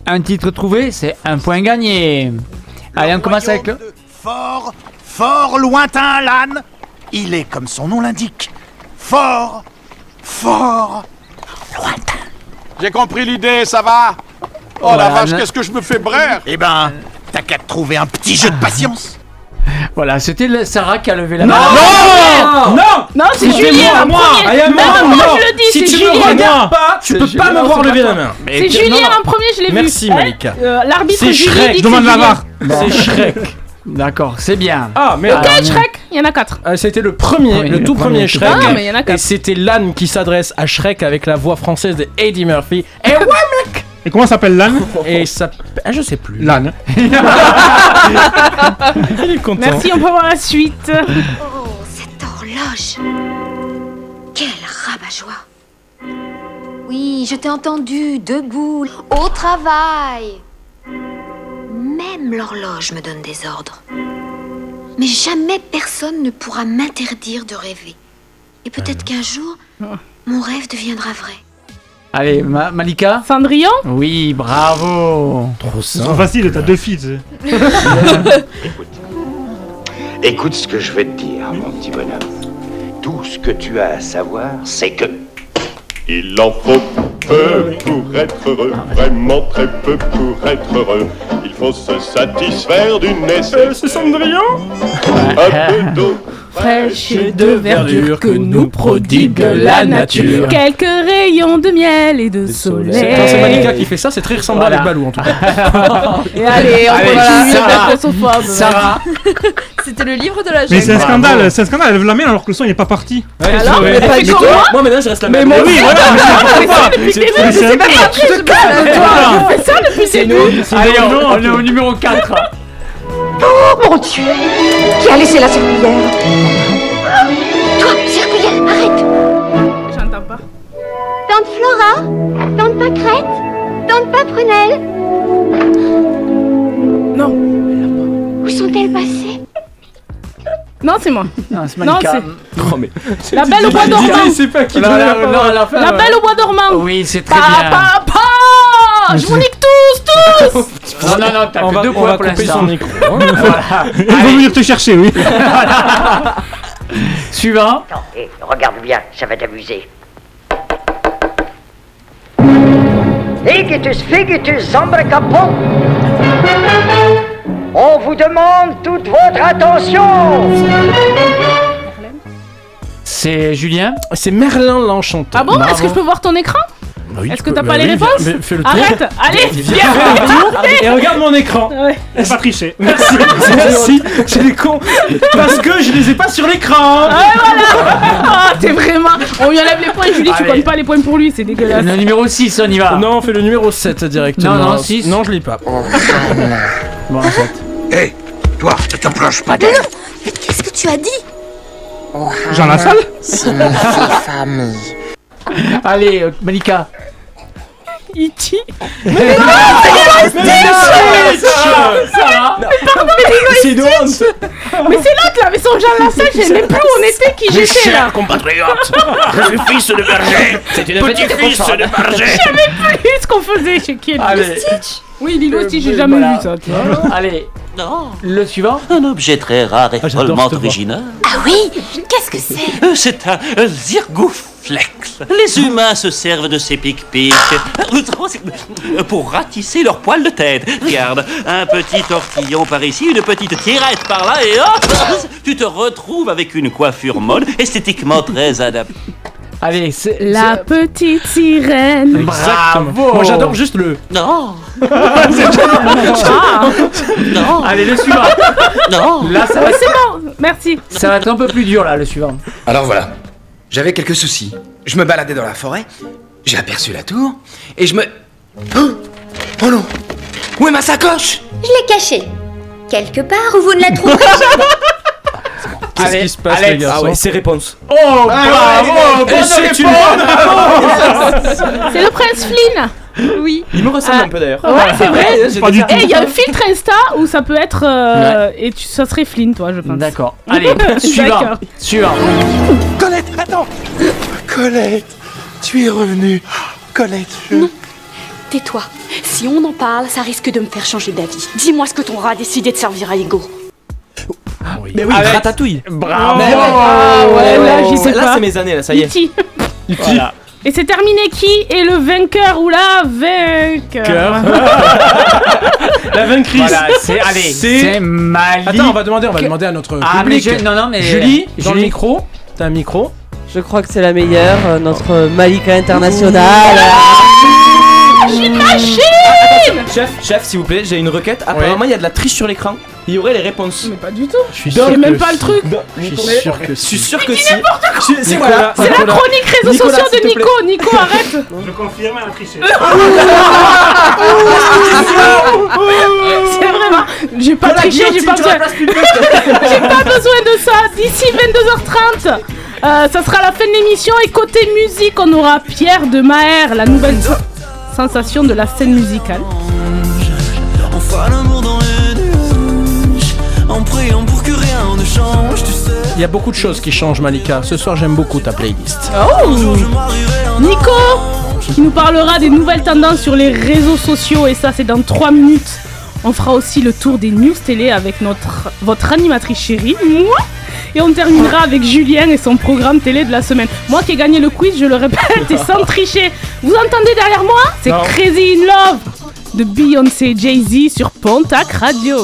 Un titre trouvé, c'est un point gagné. Allez, on commence avec le... Fort, fort lointain l'âne. Il est comme son nom l'indique. Fort, fort, lointain. J'ai compris l'idée, ça va? Oh la vache, qu'est-ce que je me fais braire? Eh ben, t'as qu'à te trouver un petit jeu de patience. Voilà, c'était Sarah qui a levé la Non, main. non, non Non, c'est Julien moi, en moi. Non, je le dis, Si c'est tu Julien. me regardes pas, tu peux pas Julien, me voir lever la main. Mais C'est Julien en premier, je l'ai vu. Merci, Hein Malika. Euh, L'arbitre C'est Julie Shrek. dit Je demande la Julien. Bon. C'est Shrek. D'accord, c'est bien. Ah, merde. Lequel Shrek Il y en a quatre. Ah, C'était le premier, Oui, le le tout premier, Shrek. Ah, mais il y en a quatre. Et c'était l'âne qui s'adresse à Shrek avec la voix française de Eddie Murphy. Et ouais, mec Et comment s'appelle l'âne Et ça. Ah, je sais plus. L'âne. Il est content. Merci, on peut voir la suite. Oh, cette horloge Quel rabat-joie Oui, je t'ai entendu, debout, au travail Même l'horloge me donne des ordres. Mais jamais personne ne pourra m'interdire de rêver. Et peut-être qu'un jour, mon rêve deviendra vrai. Allez, Ma- Malika Cendrillon Oui, bravo. Trop C'est trop facile, t'as deux filles. tu sais. Écoute ce que je vais te dire, mon petit bonhomme. Tout ce que tu as à savoir, c'est que. Il en faut peu pour être heureux, vraiment très peu pour être heureux. Il faut se satisfaire d'une nécessité. C'est Cendrillon Un peu d'eau Fraîche et de verdure que nous prodigue la nature. Quelques rayons de miel et de soleil. Quand c'est Malika qui fait ça, c'est très ressemblant Voilà. avec Balou en tout cas. Et allez, on Allez, continue Sarah. Sarah, C'était le livre de la Mais jungle. c'est un scandale, c'est un scandale, elle lève la main alors que le son il est pas parti. Ouais, Alors, mais pas Mais moi. Moi maintenant je reste la Mais même. moi oui, voilà, mais c'est pas- depuis le c'est- ça depuis C'est nous. allez, on, on est au numéro 4. Oh mon Dieu Qui a laissé la serpillière Toi, serpillière, arrête J'entends pas. Tante Flora Tante Pâquerette Tante Paprunelle Non. Où sont-elles passées? Non, c'est moi. Non, c'est Non, Malika. c'est Oh, mais- la belle au bois dormant. Pas qui Non, donne non, la non, belle au bois dormant. Oui, c'est très Pa, bien. pa, pa Je vous nique tous, tous Non, non, non, t'as On que va, deux on points va pour couper l'instant. son micro. hein. Voilà. Ils vont venir te chercher, oui. Suivant. regarde bien, ça va t'amuser. Figitus, figitus, zambre capon. On vous demande toute votre attention. C'est Julien? C'est Merlin l'Enchanteur. Ah bon? Est-ce que je peux voir ton écran? Oui, Est-ce que t'as bah pas les oui, réponses mais fais le tour. Arrête Allez, Viens, et regarde mon écran. Ouais. C'est pas triché. Merci, merci, j'ai les cons. Parce que je les ai pas sur l'écran. Ouais, voilà Ah, t'es vraiment... On lui enlève les points, Julie, tu Allez. comptes pas les points pour lui, c'est dégueulasse. Le numéro 6, on y va. Non, on fait le numéro 7 directement. Non, non, six. Non, je l'ai pas. Bon, en fait. Hé, toi, ne te planche pas d'elle. Mais qu'est-ce que tu as dit? Jean Lassalle? Allez, euh, Malika. Mais Mais non, c'est et C'est une Stitch Mais c'est l'autre là, mais son Jean Lassalle, je sais même plus où on était, qui Mes j'étais là chers compatriotes, je suis fils de berger, C'est une petite petit-fils de berger. Je savais plus ce qu'on faisait chez qui Allez. Stitch Oui, Lilo et Stitch, j'ai Euh, jamais voilà. vu ça. tu vois. Allez, Non, le suivant. un objet très rare et Ah, j'adore follement cette voix. original. Ah oui Qu'est-ce que c'est? Euh, C'est un euh, Les humains se servent de ces pic-pics euh, pour ratisser leur poil de tête. Regarde, un petit tortillon par ici, une petite tirette par là, et hop Tu te retrouves avec une coiffure mode, esthétiquement très adaptée. Allez, c'est. La c'est- petite sirène Exactement. Bravo. Moi j'adore juste le. Non Ah Non Allez, le suivant. Non Là, ça va, Ouais, c'est bon, merci ça va être un peu plus dur, là, le suivant. Alors voilà, j'avais quelques soucis. Je me baladais dans la forêt, j'ai aperçu la tour, et je me... Oh, oh non Où est ma sacoche? Je l'ai cachée. Quelque part où vous ne la trouverez jamais. Qu'est-ce Allez, qui se passe, Alex. les gars Ah ouais, c'est réponse. Oh, bravo, bonne une réponse. C'est le prince Flynn Oui. Il me ressemble Ah. un peu d'ailleurs. Ouais, c'est vrai j'ai Pas du. Et il y a un filtre Insta où ça peut être... euh, Et tu, ça serait Flynn, toi, je pense. D'accord. Allez, suivant. D'accord. Suivant. Colette, attends Colette, tu es revenue. Colette, je... Non. Tais-toi. Si on en parle, ça risque de me faire changer d'avis. Dis-moi ce que ton rat a décidé de servir à Ego. Mais oui, Avec- ratatouille. Bravo. Mais ouais. Ah ouais, là, j'y sais Là, pas. c'est mes années, là, ça y est. E.T. Voilà. Et c'est terminé qui est le vainqueur ou la vainqueur La vaincrise. Voilà, c'est. Allez, C'est- Mali. Attends, on va demander, on va demander à notre Ah, mais public. je- non, non, mais. Julie, dans le Julie. micro. T'as un micro. Je crois que c'est la meilleure, euh, notre Malika internationale. Une machine Chef, chef, s'il vous plaît, j'ai une requête. Apparemment, il y a de la triche sur l'écran. Il y aurait les réponses. Mais pas du tout. Je suis J'ai sûr même pas le truc. Je suis sûr que Je suis si. sûr que si. n'importe quoi. Je- C'est la chronique réseaux sociaux de. Nico. Nico, arrête. Je confirme, elle a triché. C'est vraiment. J'ai pas triché, j'ai pas besoin. J'ai pas besoin de ça. D'ici 22h30, euh, ça sera la fin de l'émission. Et côté musique, on aura Pierre de Maher, la nouvelle sensation de la scène musicale. Il y a beaucoup de choses qui changent, Malika. Ce soir, j'aime beaucoup ta playlist. Oh Nico qui nous parlera des nouvelles tendances sur les réseaux sociaux et ça c'est dans 3 minutes. On fera aussi le tour des news télé avec notre votre animatrice chérie, moi. Et on terminera avec Julien et son programme télé de la semaine. Moi qui ai gagné le quiz, je le répète, et sans tricher. Vous entendez derrière moi? C'est. Crazy in Love de Beyoncé Jay-Z sur Pontac Radio.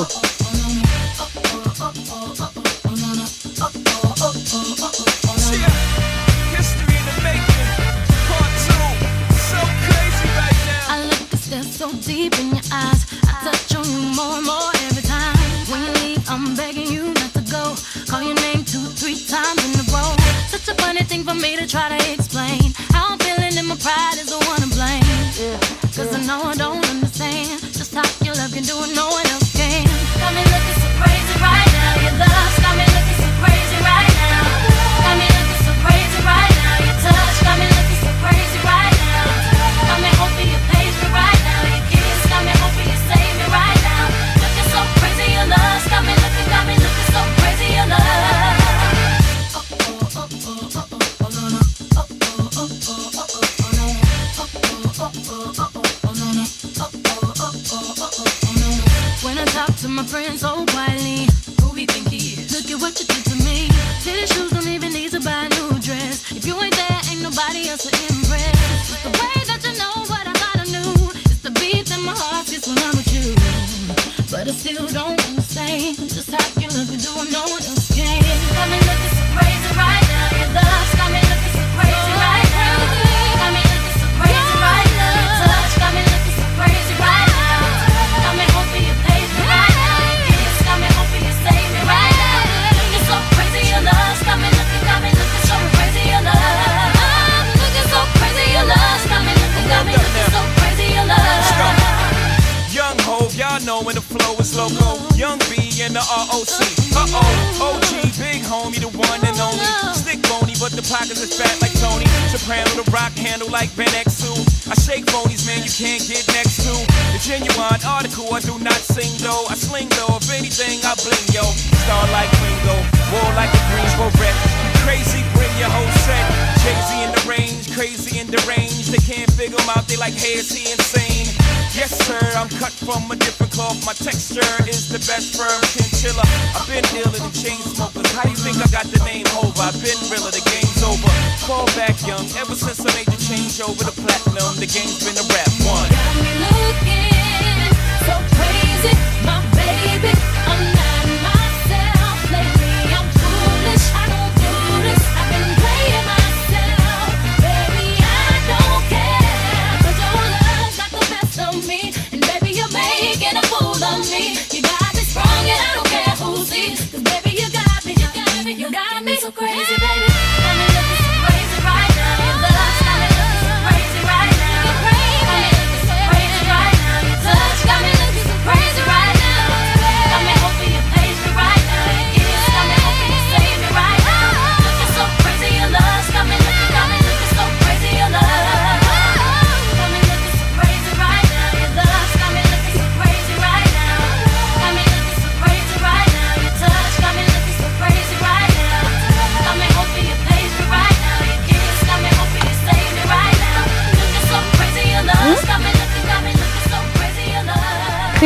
The best of me,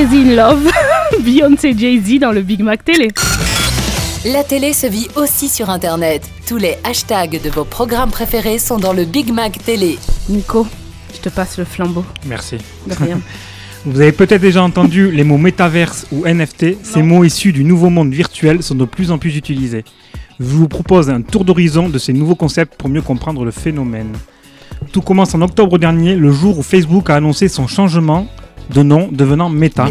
Crazy in Love, Beyoncé Jay-Z dans le Big Mac Télé. La télé se vit aussi sur Internet. Tous les hashtags de vos programmes préférés sont dans le Big Mac Télé. Nico, je te passe le flambeau. Merci. De rien. Vous avez peut-être déjà entendu les mots métaverse ou NFT. Ces mots issus du nouveau monde virtuel sont de plus en plus utilisés. Je vous propose un tour d'horizon de ces nouveaux concepts pour mieux comprendre le phénomène. Tout commence en octobre dernier, le jour où Facebook a annoncé son changement de nom devenant Meta,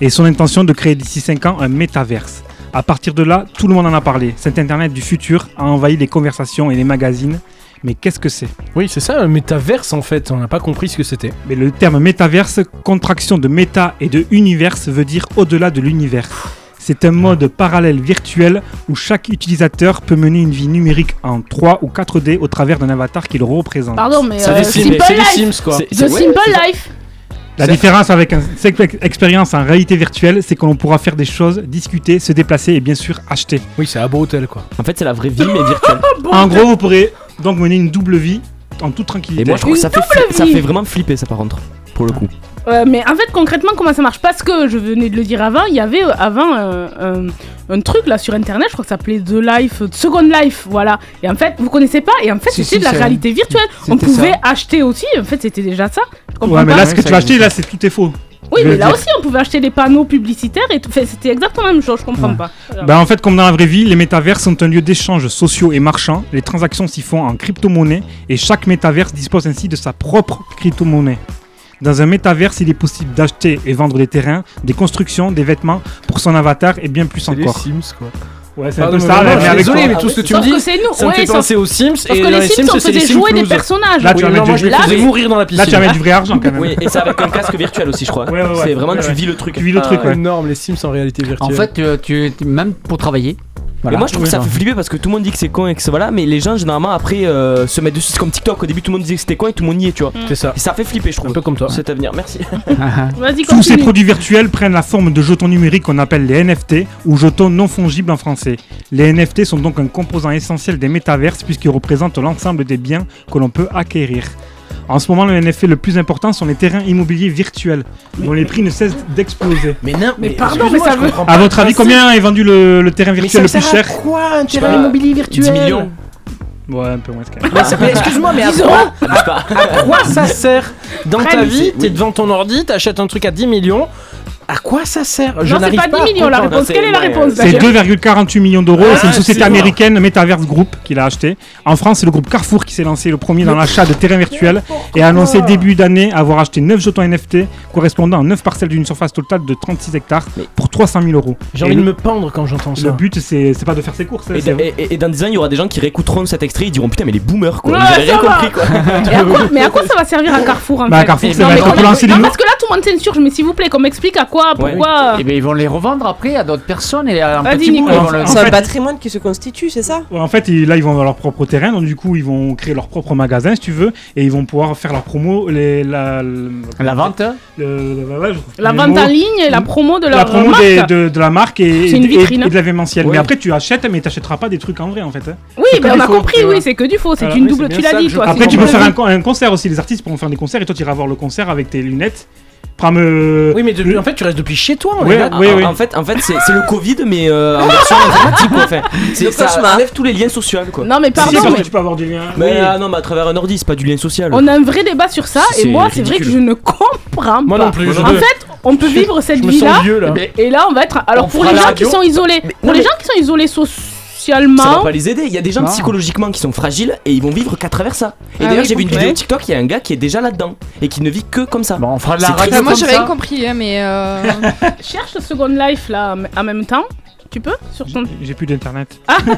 et son intention de créer d'ici 5 ans un métaverse. À partir de là, tout le monde en a parlé. Cet Internet du futur a envahi les conversations et les magazines. Mais qu'est-ce que c'est? Oui, c'est ça, un métaverse en fait. On n'a pas compris ce que c'était. Mais le terme métaverse, contraction de méta et de universe, veut dire au-delà de l'univers. C'est un mode parallèle virtuel où chaque utilisateur peut mener une vie numérique en 3 ou 4D au travers d'un avatar qui le représente. Pardon, mais C'est euh, des Sims, Simple c'est des Life. Sims, quoi. The Simple. Life. La différence avec un- cette ex- expérience en réalité virtuelle, c'est que l'on pourra faire des choses, discuter, se déplacer et bien sûr acheter. Oui, c'est un beau hôtel quoi. En fait, c'est la vraie vie, mais virtuelle. En gros, vous pourrez donc mener une double vie en toute tranquillité. Et moi, je trouve que ça fait, ça fait vraiment flipper, ça, par contre. Pour le coup. Euh, mais en fait, concrètement, comment ça marche? Parce que je venais de le dire avant, il y avait euh, avant euh, un, truc là sur internet, je crois que ça s'appelait The Life, Second Life, voilà. Et en fait, vous connaissez pas Et en fait, Si, c'était si, de la réalité virtuelle. On c'était pouvait acheter aussi. En fait, c'était déjà ça. Je comprends Ouais, mais pas? là, ce que tu vas acheter, là, c'est tout est faux. Oui, Je mais veux là dire. aussi, on pouvait acheter des panneaux publicitaires et tout. Enfin, c'était exactement la même chose. Je comprends Ouais. pas. Bah, en fait, comme dans la vraie vie, les métavers sont un lieu d'échanges sociaux et marchands. Les transactions s'y font en crypto-monnaie et chaque métaverse dispose ainsi de sa propre crypto-monnaie. Dans un métaverse, il est possible d'acheter et vendre des terrains, des constructions, des vêtements pour son avatar et bien plus C'est les encore. Sims quoi. Ouais, c'est un Pardon, peu mais ça. mais avec désolé, mais tout ce que tu me dis, que c'est nous, ça me ouais, fait penser aux Sims. et que les Sims, Sims, on faisait Sims jouer des personnages. Là, tu vas mettre du- mourir dans la piscine. Là, tu vas mettre du vrai argent quand même. Oui, et c'est avec un casque virtuel aussi, je crois. Ouais, ouais, ouais. c'est vraiment, Ouais, tu ouais. vis le truc. Tu vis le truc, Ah, ouais. énorme, les Sims en réalité virtuelle. En fait, tu, tu- même pour travailler. Et moi je trouve que ça fait flipper parce que tout le monde dit que c'est con et que c'est voilà, mais les gens généralement après euh, se mettent dessus. C'est comme TikTok, au début tout le monde disait que c'était con et tout le monde y est, tu vois. C'est ça. Et ça fait flipper, je trouve. Un peu comme toi. Cet avenir, merci. Vas-y, Tous ces produits virtuels prennent la forme de jetons numériques qu'on appelle les NFT ou jetons non fongibles en français. Les NFT sont donc un composant essentiel des métaverses puisqu'ils représentent l'ensemble des biens que l'on peut acquérir. En ce moment, le NFT le plus important sont les terrains immobiliers virtuels, dont les prix ne cessent d'exploser. Mais non, Mais pardon, mais ça veut. À votre avis, combien est vendu le, le terrain virtuel le plus cher quoi un terrain pas, immobilier virtuel 10 millions. Ouais, un peu moins quand. Mais c'est- mais excuse-moi, mais à 10 quoi, euros à quoi ça sert Dans ta vie, t'es devant ton ordi, t'achètes un truc à 10 millions. À quoi ça sert? Je Non, c'est n'arrive pas à 10 millions la comprendre. réponse. c'est- Quelle est la ouais, réponse C'est d'ailleurs 2,48 millions d'euros et c'est une Ah, société c'est américaine, Metaverse Group, qui l'a acheté. En France, c'est le groupe Carrefour qui s'est lancé le premier dans l'achat de terrains virtuels et a annoncé début d'année avoir acheté 9 jetons NFT correspondant à 9 parcelles d'une surface totale de 36 hectares pour 300 000 euros. J'ai Et envie de le- me pendre quand j'entends ça. Le but, c'est c'est pas de faire ses courses. Et, c'est- et- et- et dans 10 ans, il y aura des gens qui réécouteront cet extrait, ils diront putain, mais les boomers quoi. Ouais, Ils avaient rien ça va. compris quoi. Et à quoi- Mais à quoi ça va servir à Carrefour en Bah, fait Carrefour, Non, lancer des Non, nou- parce que là tout le monde s'insurge, mais s'il vous plaît, qu'on m'explique à quoi Pourquoi Pourquoi Et bien ils vont les revendre après à d'autres personnes et à un petit bout. Nico. ils vont le- En C'est un patrimoine qui se constitue, c'est ça? Ouais, En fait, là, ils vont avoir leur propre terrain, donc du coup, ils vont créer leur propre magasin, si tu veux, et ils vont pouvoir faire leur promo, les, la, La vente le- La vente mots. en ligne et la promo de la promo marque. des- de, de la marque et, C'est une et- vitrine. et de l'événementiel. Oui. Mais après, tu achètes, mais tu n'achèteras pas des trucs en vrai, en fait. hein. Oui, ben on a faux, compris, oui, c'est que du faux, c'est une double, tu l'as dit toi. Après, tu peux faire un concert aussi. Les artistes pourront faire des concerts et toi, tu iras voir le concert avec tes lunettes. Me. Oui, mais en fait, tu restes depuis chez toi. on est oui, en, oui. en fait, en fait c'est le Covid, mais euh, en version informatique, quoi. Enfin, c'est- Le ça cauchemar. enlève tous les liens sociaux, quoi. Non, mais pardon, mais tu peux avoir des liens. Mais Oui. ah, non, mais à travers un ordi, c'est pas du lien social. on a un vrai débat sur ça et moi, c'est vrai que je ne comprends Moi pas. non plus, je En fait, on peut vivre cette vie-là là. et là, on va être. Alors, On pour les gens radio. qui sont isolés, pour les gens qui sont isolés Ça va pas les aider. Il y a des gens Non. psychologiquement qui sont fragiles et ils vont vivre qu'à travers ça. Et Ah d'ailleurs, oui, j'ai vu une complet. vidéo TikTok, il y a un gars qui est déjà là-dedans et qui ne vit que comme ça. Bon, on fera de la C'est radio Enfin, moi comme j'ai ça. rien compris, hein, mais euh... Cherche Second Life là en même temps. Tu peux sur ton. J'ai plus d'internet. Ah Non,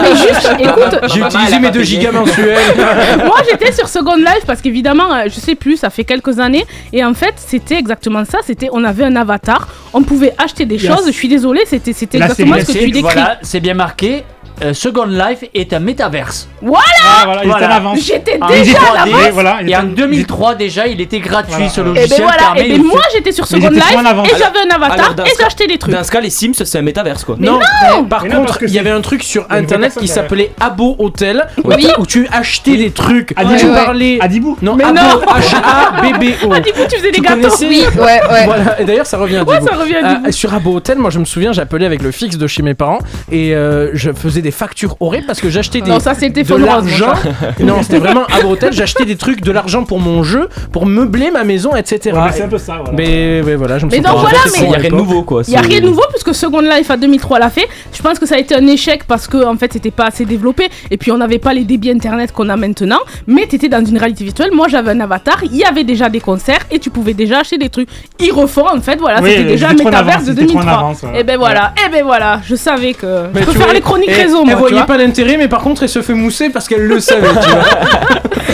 mais juste, écoute, J'ai utilisé mes pas 2 payé. gigas mensuels. Moi j'étais sur Second Life parce qu'évidemment, euh, je sais plus, ça fait quelques années. Et en fait, c'était exactement ça. C'était, on avait un avatar, on pouvait acheter des Yes. choses. Je suis désolée, c'était, exactement ce que tu décris. Voilà, c'est bien marqué. Euh, Second Life est un métaverse. Voilà, Ah, voilà, il était en Voilà. avance. J'étais En déjà à 3D, l'avance. voilà, il Et était- en 2003 déjà, il était gratuit Voilà. ce Et logiciel. ben voilà, permet et ben de moi faire- j'étais sur Second en Life et j'avais un avatar Alors, dans et ce cas- j'achetais des trucs. Dans ce cas, les Sims, c'est un métaverse, quoi. Mais non, non par Mais non, contre, que il y avait un truc sur internet personne qui derrière. s'appelait Abo Hotel Oui. où tu achetais des trucs. Ah, tu ouais. parlais. Adibou. Non, Mais Abo, non. H-A-B-B-O. Ah, du coup, tu faisais des Tu gâteaux. connaissais Oui, ouais, ouais. Voilà, et d'ailleurs ça revient à Ouais, Dibou. ça revient à Euh, Dibou. sur Abo Hotel, moi je me souviens, j'appelais avec le fixe de chez mes parents et euh, je faisais des factures horribles parce que j'achetais des Non, ça le de l'argent. non, c'était vraiment Abo Hotel, j'achetais des trucs, de l'argent pour mon jeu, pour meubler ma maison, etc. Ouais, mais c'est un peu ça, voilà. Mais, mais voilà, je me Mais donc pas voilà, mais- Il y a à rien de nouveau, quoi. Il y a rien de nouveau puisque Second Life à 2003 l'a fait. Je pense que ça a été un échec parce que en fait c'était pas assez développé et puis on n'avait pas les débits internet qu'on a maintenant. Mais t'étais dans une réalité virtuelle. Moi j'avais un avatar, il y avait déjà des concerts et tu pouvais déjà acheter des trucs. Ils refont en fait, voilà, Oui, c'était déjà un métaverse de j'étais trop en 2003. avance, voilà. Et ben voilà, et ben voilà, je savais que Mais je peux faire vois, les chroniques elle- réseau Elle voyait pas l'intérêt, mais par contre elle se fait mousser parce qu'elle le savait, tu vois.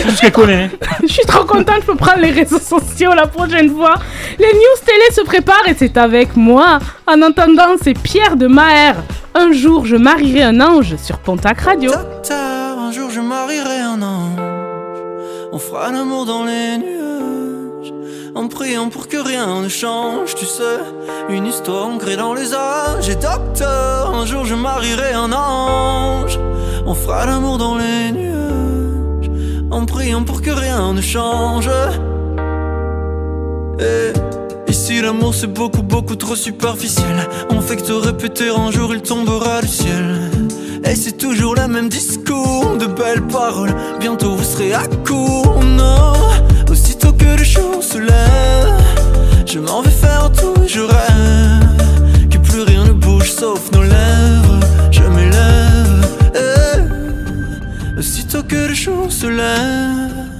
Tout ce qu'elle connaît. Je suis trop contente, je peux prendre les réseaux sociaux la prochaine fois. Les news télé se préparent et c'est avec moi. En attendant, c'est Pierre de Maher. Un jour, je marierai un ange sur Pontac Radio. Tard, un jour je marierai un ange. On fera l'amour dans les nuages. En priant pour que rien ne change, tu sais. Une histoire ancrée dans les âges. Et docteur, un jour je marierai un ange. On fera l'amour dans les nuages. En priant pour que rien ne change. Et ici l'amour c'est beaucoup beaucoup trop superficiel On fait que te répéter un jour il tombera du ciel. Et c'est toujours le même discours de belles paroles Bientôt vous serez à court, non Aussitôt que le jour se lève Je m'en vais faire tout je rêve Que plus rien ne bouge sauf nos lèvres Je m'élève eh. Aussitôt que le jour se lève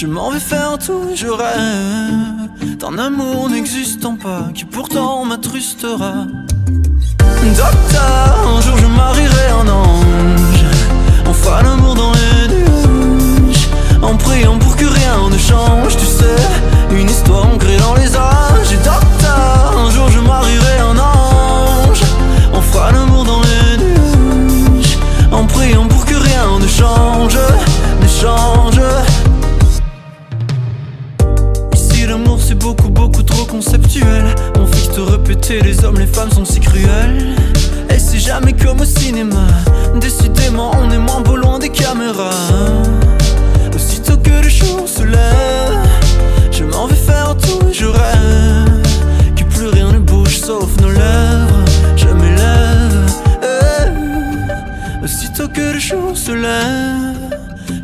je m'en vais faire tout, je rêve d'un amour n'existant pas qui pourtant m'attrustera. Docteur, un jour je marierai un ange. On fera l'amour dans les nuages. En priant pour que rien ne change, tu sais. Une histoire ancrée dans les âges. Et docteur, un jour je marierai un ange. On fera l'amour dans les nuages. En priant pour que rien ne change, ne change. Conceptuel. On que te répéter les hommes les femmes sont si cruels. Et c'est jamais comme au cinéma. Décidément on est moins beau loin des caméras. Aussitôt que le jour se lève Je m'en vais faire tout et je rêve Que plus rien ne bouge sauf nos lèvres. Je m'élève eh. Aussitôt que le jour se lève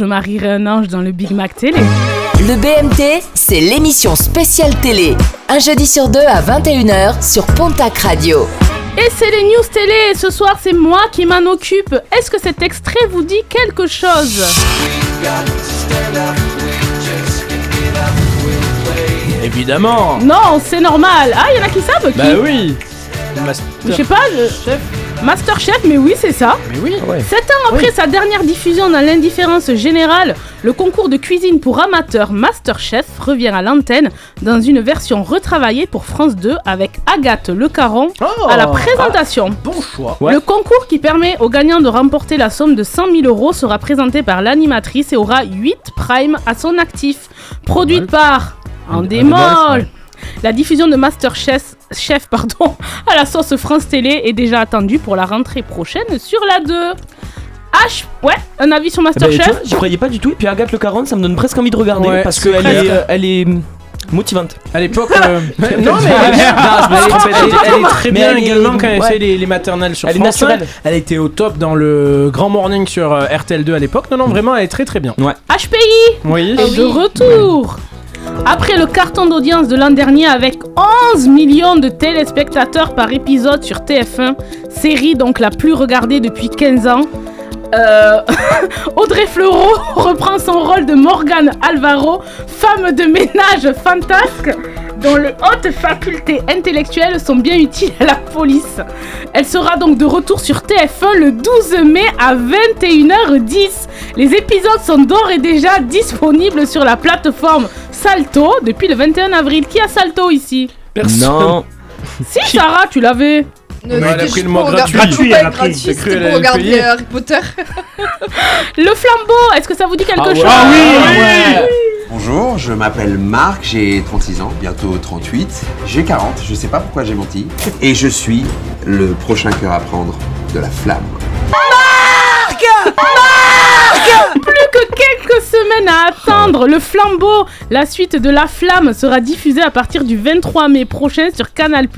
je marierai un ange dans le Big Mac télé. Le BMT, c'est l'émission spéciale télé. Un jeudi sur deux à 21h sur Pontac Radio. Et c'est les news télé. Ce soir, c'est moi qui m'en occupe. Est-ce que cet extrait vous dit quelque chose? Évidemment. Non, c'est normal. Ah, il y en a qui savent qui? Bah oui. Je sais pas, le chef. Masterchef, mais oui, c'est ça. Mais oui. Sept ans après sa dernière diffusion dans l'indifférence générale, le concours de cuisine pour amateurs Masterchef revient à l'antenne dans une version retravaillée pour France 2 avec Agathe Le Caron à la présentation. bon choix. Le concours qui permet aux gagnants de remporter la somme de 100 000 euros sera présenté par l'animatrice et aura 8 primes à son actif. Produite par Andémol. ouais. La diffusion de Masterchef chef, pardon, à la sauce France Télé est déjà attendue pour la rentrée prochaine sur la 2. H, ouais, un avis sur Eh ben, Masterchef vois, J'y croyais pas du tout. Et puis Agathe Le Caron, ça me donne presque envie de regarder Ouais, parce qu'elle est, euh, elle est motivante. À l'époque. euh, non, mais elle, est- Non, je me elle, répète, est- elle est très mais bien elle est- également quand elle ouais. fait les, les maternelles sur Elle est France 5. naturelle. Elle était au top dans le Grand Morning sur euh, RTL2 à l'époque. Non, non, vraiment, elle est très très bien. Ouais. HPI Oui. est de retour. Après le carton d'audience de l'an dernier avec 11 millions de téléspectateurs par épisode sur TF1, série donc la plus regardée depuis 15 ans, euh, Audrey Fleurot reprend son rôle de Morgane Alvaro, femme de ménage fantasque dont les hautes facultés intellectuelles sont bien utiles à la police. Elle sera donc de retour sur TF1 le 12 mai à 21h10. Les épisodes sont d'ores et déjà disponibles sur la plateforme Salto depuis le 21 avril. Qui a Salto ici? Non. Si Sarah, tu l'avais. Ne- elle a pris le mot gratuit. Gratuit, elle a pris. J'ai cru pour regarder payer. Harry Potter. Le flambeau, est-ce que ça vous dit quelque Ah ouais. chose Ah oui, Bonjour, je m'appelle Marc, j'ai 36 ans, bientôt 38. J'ai 40, je sais pas pourquoi j'ai menti. Et je suis le prochain cœur à prendre de la flamme. Plus que quelques semaines à attendre, le flambeau, la suite de La Flamme, sera diffusée à partir du 23 mai prochain sur Canal+.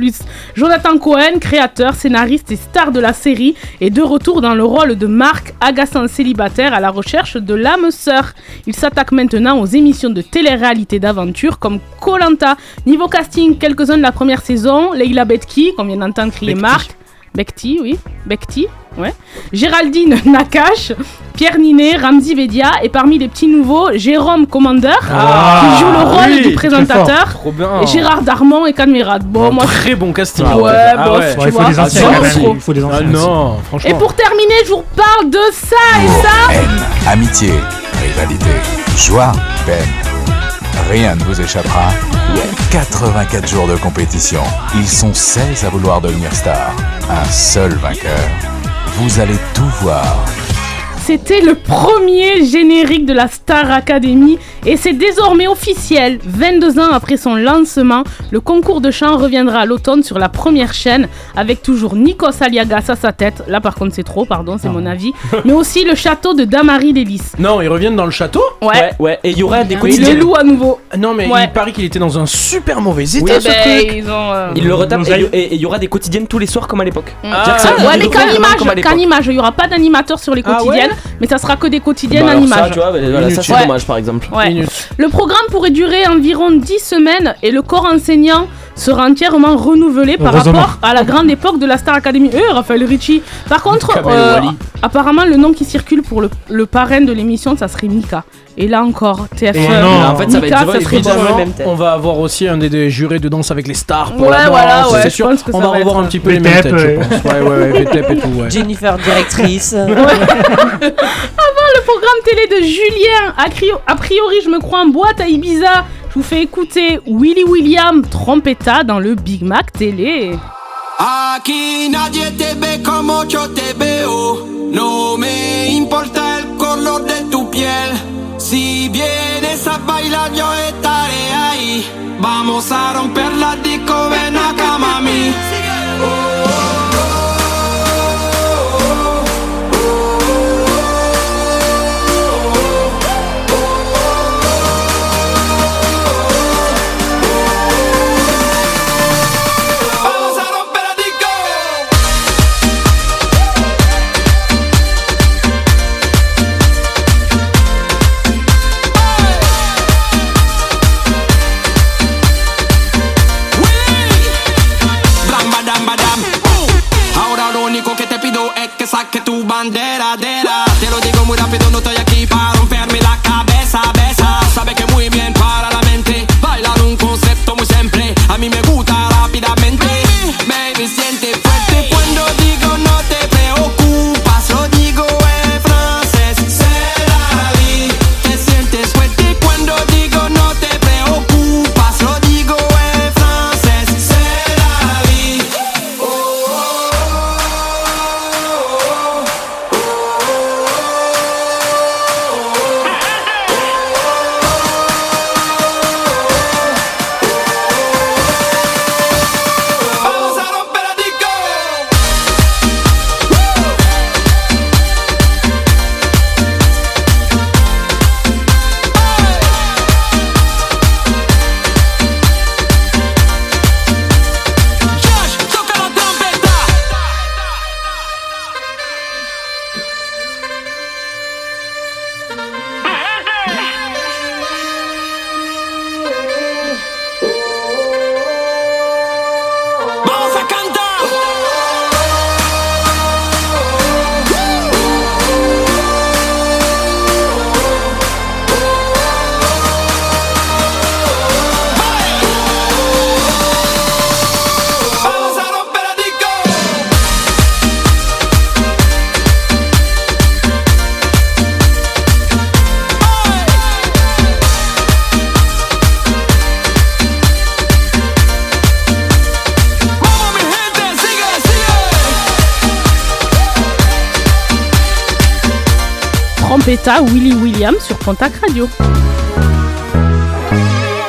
Jonathan Cohen, créateur, scénariste et star de la série, est de retour dans le rôle de Marc, agaçant célibataire à la recherche de l'âme sœur. Il s'attaque maintenant aux émissions de télé-réalité d'aventure comme Colanta. Niveau casting, quelques-uns de la première saison, Leila Betki, qu'on vient d'entendre crier. Marc, Bekti, oui, Bekti, ouais. Géraldine Nakache, Pierre Ninet, Ramzi Vedia et parmi les petits nouveaux, Jérôme Commander Ah, qui joue le rôle oui, du présentateur Trop bien. et Gérard Darmon et Cadmerade. Bon, moi Très bon casting. Ouais, bof, ouais. tu il faut vois. des anciens Ah, trop. Il faut des Ah anciens. non, Et franchement. pour terminer, je vous parle de ça et ça. Haine, amitié, rivalité, joie, peine. Rien ne vous échappera. 84 jours de compétition. Ils sont 16 à vouloir devenir stars. Un seul vainqueur. Vous allez tout voir. C'était le premier générique de la Star Academy et c'est désormais officiel. 22 ans après son lancement, le concours de chant reviendra à l'automne sur la première chaîne avec toujours Nikos Aliagas à sa tête. Là par contre c'est trop, pardon, c'est mon avis. Mais aussi le château de Damary Lélis. Non, ils reviennent dans le château? Ouais. Ouais, ouais. Et il y aura des Et le quotidiennes. loup à nouveau. Non, mais Ouais. il paraît qu'il était dans un super mauvais état Eh ce ben, truc. ils ont. euh, Il le retape et il y aura des quotidiennes tous les soirs comme à l'époque. Ah, C'est-à-dire que ça- ouais, il mais revient qu'en vraiment image, comme à l'époque. qu'en image, il y aura pas d'animateur sur les Ah ouais quotidiennes, mais ça sera que des quotidiennes Bah en alors ça, tu vois, voilà, ça c'est Ouais. dommage par exemple. Ouais. Le programme pourrait durer environ 10 semaines et le corps enseignant sera entièrement renouvelé par rapport à la grande époque de la Star Academy. Eh, Raphaël Ricci Par contre, euh, apparemment, le nom qui circule pour le, le parrain de l'émission, ça serait Mika. Et là encore, TF1. Oh non. En fait, ça va Mika, être ça serait évidemment bon. le même thème. On va avoir aussi un des, des jurés de danse avec les stars pour Ouais, la danse. voilà, ouais, c'est sûr. que On va va revoir un petit peu les mêmes têtes, je pense. Ouais, ouais, ouais, VTEP et tout, ouais. Jennifer, directrice. Le programme télé de Julien, a, a priori, je me crois en boîte à Ibiza. Je vous fais écouter Willy William trompetta dans le Big Mac télé. Aquí nadie te ve como yo te veo. No me importa el color de tu piel. Si vienes a bailar, yo estaré ahí. Vamos a romper la disco, ven acá, mami. Trompetta Willy Williams sur Pontac Radio.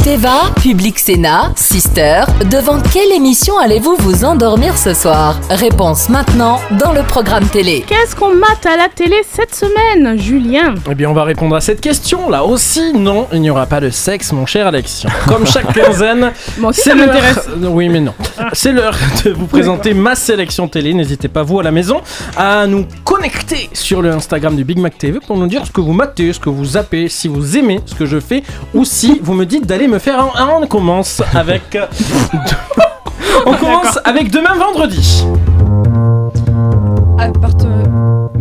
Teva, Public Sénat, Sister, devant quelle émission allez-vous vous endormir ce soir? Réponse maintenant dans le programme télé. Qu'est-ce qu'on mate à la télé cette semaine, Julien? Eh bien, on va répondre à cette question là aussi. Non, il n'y aura pas de sexe, mon cher Alexian. Comme chaque quinzaine, c'est ça l'heure. m'intéresse. Oui, mais non. C'est l'heure de vous présenter ma sélection télé. N'hésitez pas, vous à la maison, à nous connecter sur le Instagram du Big Mac TV pour nous dire ce que vous matez, ce que vous zappez, si vous aimez ce que je fais, ou si vous me dites d'aller me faire un. un- On commence avec. euh, on commence avec demain vendredi.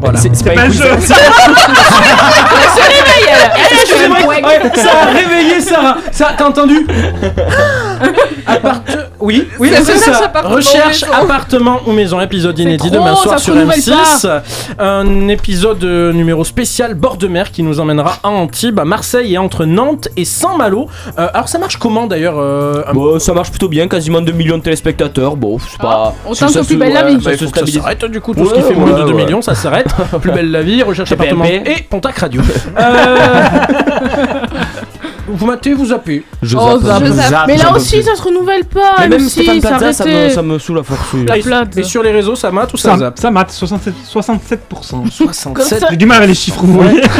Voilà. C'est- c'est pas un jeu. quiz. Elle se réveille, elle. Elle, Excusez-moi, elle, ouais, elle. ça a réveillé Sarah. Ça, t'as entendu? Appart- Oui, oui, C'est ça. appartement Recherche ou maison. appartement ou maison. Épisode inédit trop, demain ça soir sur renouvelle M6. Un épisode euh, numéro spécial bord de mer qui nous emmènera à Antibes, à Marseille et entre Nantes et Saint-Malo. Euh, alors ça marche comment d'ailleurs euh, Bon, ça marche plutôt bien, quasiment 2 millions de téléspectateurs. Bon, c'est pas. autant ça que se- Plus belle la ouais, vie. ça Bah, ça s'arrête du coup, tout ce qui fait moins de ouais, 2 ouais. millions, ça s'arrête. Plus belle la vie, recherche TPMP. appartement et Pontac Radio. Euh, Vous matez, vous zappez. Je Oh, zappe. zappe. Mais là aussi, ça se renouvelle pas. Mais même M6, Stéphane Plaza, ça me, ça me saoule à force. La Et- plate. Et sur les réseaux, ça mate ou ça, Ça, zappe ça mate, 67%. 67%. 67. J'ai du mal avec les chiffres, vous voyez.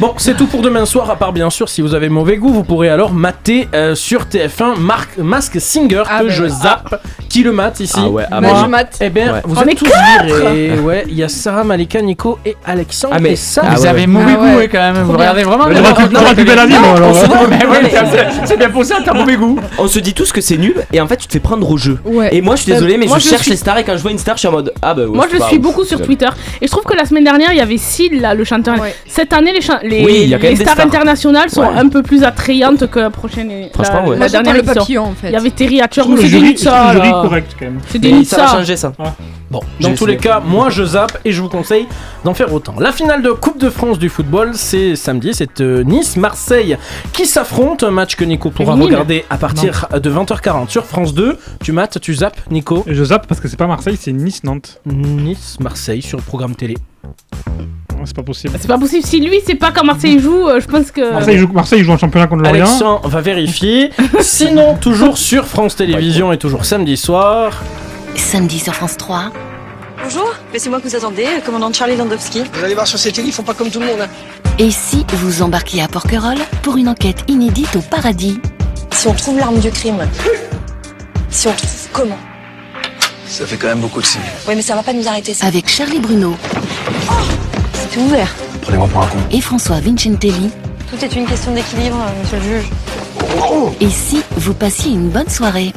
Bon, c'est tout pour demain soir, à part bien sûr, si vous avez mauvais goût, vous pourrez alors mater euh, sur TF1 Marc, Mask Singer Ah que ben je ouais. zappe. Qui le mate ici Ah ouais, ah Bah, moi. je mate. Eh bien, Ouais. vous On êtes est tous virés. Ouais, il y a Sarah, Malika, Nico et Alexandre. Ah, mais- et ça, Ah Vous ouais, avez mauvais Ah goût ouais. hein, quand même. Vous regardez vraiment. Mais pu- la vie, moi, alors. Mais c'est- C'est bien pour ça, t'as mauvais goût. On se dit tous que c'est nul et en fait tu te fais prendre au jeu. Et moi je suis désolé mais Moi, je, cherche les stars et quand je vois une star je suis en mode ah bah ouais, Moi je le suis beaucoup sur. Twitter et je trouve que la semaine dernière il y avait Sid là le chanteur. Cette année les, les, Oui, il y a quand même les des stars, stars. internationales sont Ouais. un peu plus attrayantes que la prochaine. Franchement, la, ouais. la Moi j'attends dernière le papillon en fait. Il y avait Terry Hatcher, mais c'est des trouve ça. là. correct quand même. C'est des de ça va changer ça. Bon, dans tous les cas, moi je zappe et je vous conseille d'en faire autant. La finale de Coupe de France du football, c'est samedi, c'est euh, Nice-Marseille qui s'affrontent. Un match que Nico pourra Féminine. regarder à partir de 20h40 sur France 2. Tu mates, tu zappes, Nico? Et je zappe parce que c'est pas Marseille, c'est Nice-Nantes. Nice-Marseille sur le programme télé. Ouais, C'est pas possible. C'est pas possible. Si lui c'est pas quand Marseille joue, euh, je pense que. Marseille joue, Marseille joue en championnat contre Lorient. Alexandre va vérifier. Sinon, toujours sur France Télévisions et toujours samedi soir. Samedi sur France 3. Bonjour, mais c'est moi que vous attendez, le commandant Charlie Landowski. Vous allez voir sur cette île, ils font pas comme tout le monde. hein. Et si vous embarquiez à Porquerolles pour une enquête inédite au paradis? Si on trouve l'arme du crime, si on trouve comment Ça fait quand même beaucoup de signes. Oui, mais ça va pas nous arrêter, ça. avec Charlie Bruno C'est ouvert. Prenez-moi pour un con. et François Vincentelli Tout est une question d'équilibre, euh, monsieur le juge. Et si vous passiez une bonne soirée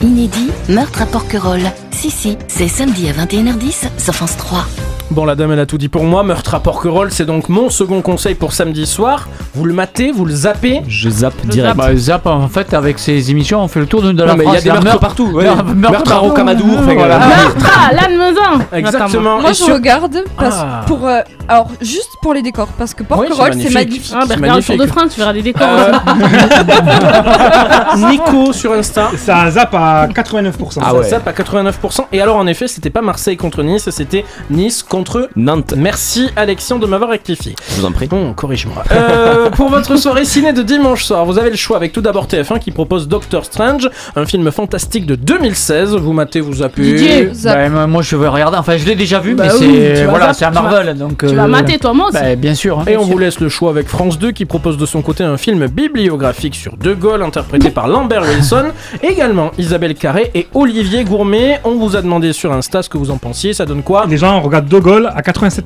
Inédit, meurtre à Porquerolles. Si, si, c'est samedi à 21h10 sur France 3. Bon, la dame, elle a tout dit pour moi. Meurtre à Porquerolles, c'est donc mon second conseil pour samedi soir. Vous le matez, vous le zappez. Je zappe direct. Bah, Zap, en fait, avec ces émissions, on fait le tour de, la Non, mais il y a des meurtres meurtre- partout. ouais. meurtre- à partout. Rocamadour. enfin, Voilà. Meurtre à Lannemezan. Exactement. Moi Et je sur- regarde parce, Ah. pour euh, alors juste pour les décors parce que Porquerolles c'est magnifique. magnifique. Ah, bah, regarde le Tour de. France, tu verras des décors. Euh, Nico sur Insta. Ça zappe à 89%. Ah ça ouais. zappe à 89%. Et alors, en effet, c'était pas Marseille contre Nice, c'était Nice contre Nantes. Merci Alexian de m'avoir rectifié. Je vous en prie. Bon, corrige-moi. Euh, pour votre soirée ciné de dimanche soir, vous avez le choix avec tout d'abord TF1 qui propose Doctor Strange, un film fantastique de 2016. Vous matez, vous. Didier, zap. Bah, moi, je veux regarder. Enfin, je l'ai déjà vu, Bah mais oui, tu c'est vas voilà, zap, c'est à tu Marvel, donc. Tu euh, vas mater toi, moi aussi. Bah, bien sûr. hein. Et on vous laisse le choix avec France 2 qui propose de son côté un film bibliographique sur De Gaulle interprété par Lambert Wilson. Également Isabelle Carré et Olivier Gourmet. On vous a demandé sur Insta ce que vous en pensiez. Ça donne quoi? Les gens regardent De Gaulle à 87%.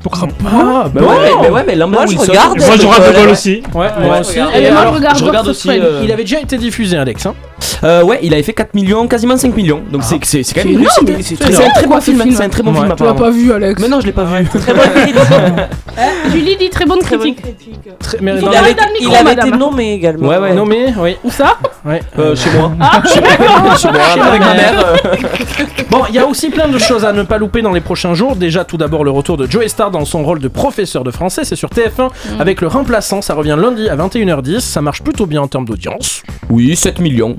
Ah, bah Ouais, mais, mais ouais, mais Lambert Moi, je Wilson. regarde. Et moi je regarde De Gaulle aussi. Ouais, moi aussi. Et Et moi, alors, je regarde aussi, euh, il avait déjà été diffusé, Alex. Hein Euh, ouais, il avait fait 4 millions, quasiment 5 millions. Donc c'est c'est c'est quand même C'est énorme, un très bon film. C'est un très bon Ouais. film Tu l'as apparemment. pas vu, Alex. Mais non, je l'ai pas vu. Très bonne critique. Julie dit très bonne critique. Très- mais Il micro, avait madame. été nommé également. Ouais, ouais. Nommé, oui. Où ça Ouais. Euh, chez moi. Ah, Chez moi, Chez avec ma mère. euh. Bon, il y a aussi plein de choses à ne pas louper dans les prochains jours. Déjà, tout d'abord, le retour de Joey Star dans son rôle de professeur de français. C'est sur TF1 avec le remplaçant. Ça revient lundi à 21h10. Ça marche plutôt bien en termes d'audience. Oui, 7 millions.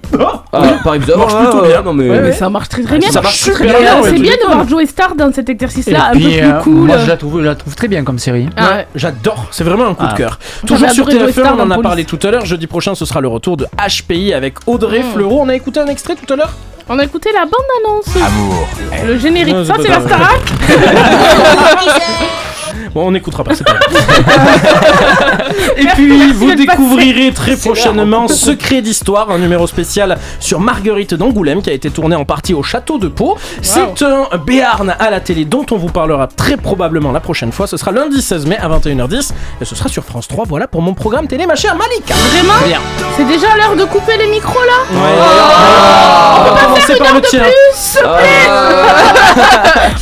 Ah, par exemple, Ça marche ah, plutôt ouais, bien. non, mais- Ouais, ouais. Ça marche très très bien. Ça marche Très super très bien, C'est bien de voir Joey Star dans cet exercice-là, un peu plus euh, cool. Moi, je la trouve, je la trouve très bien comme série. Ah ouais. J'adore, c'est vraiment un coup Ah. de cœur. Toujours sur adoré Joey TF1, Star on en a Police. parlé tout à l'heure. Jeudi prochain, ce sera le retour de HPI avec Audrey Mm. Fleurot. On a écouté un extrait tout à l'heure On a écouté la bande-annonce. Amour. Le générique. Non, Ça, c'est la. Starac Bon, on n'écoutera pas, c'est pas grave. Et puis, merci vous découvrirez très prochainement Secret d'Histoire, un numéro spécial sur Marguerite d'Angoulême qui a été tourné en partie au château de Pau. C'est un Béarn à la télé dont on vous parlera très probablement la prochaine fois. Ce sera lundi 16 mai à 21h10 et ce sera sur France 3. Voilà pour mon programme télé, ma chère Malika. Vraiment Bien. C'est déjà l'heure de couper les micros là Ouais. On On peut va pas commencer faire une par heure le de tien. plus, s'il te plaît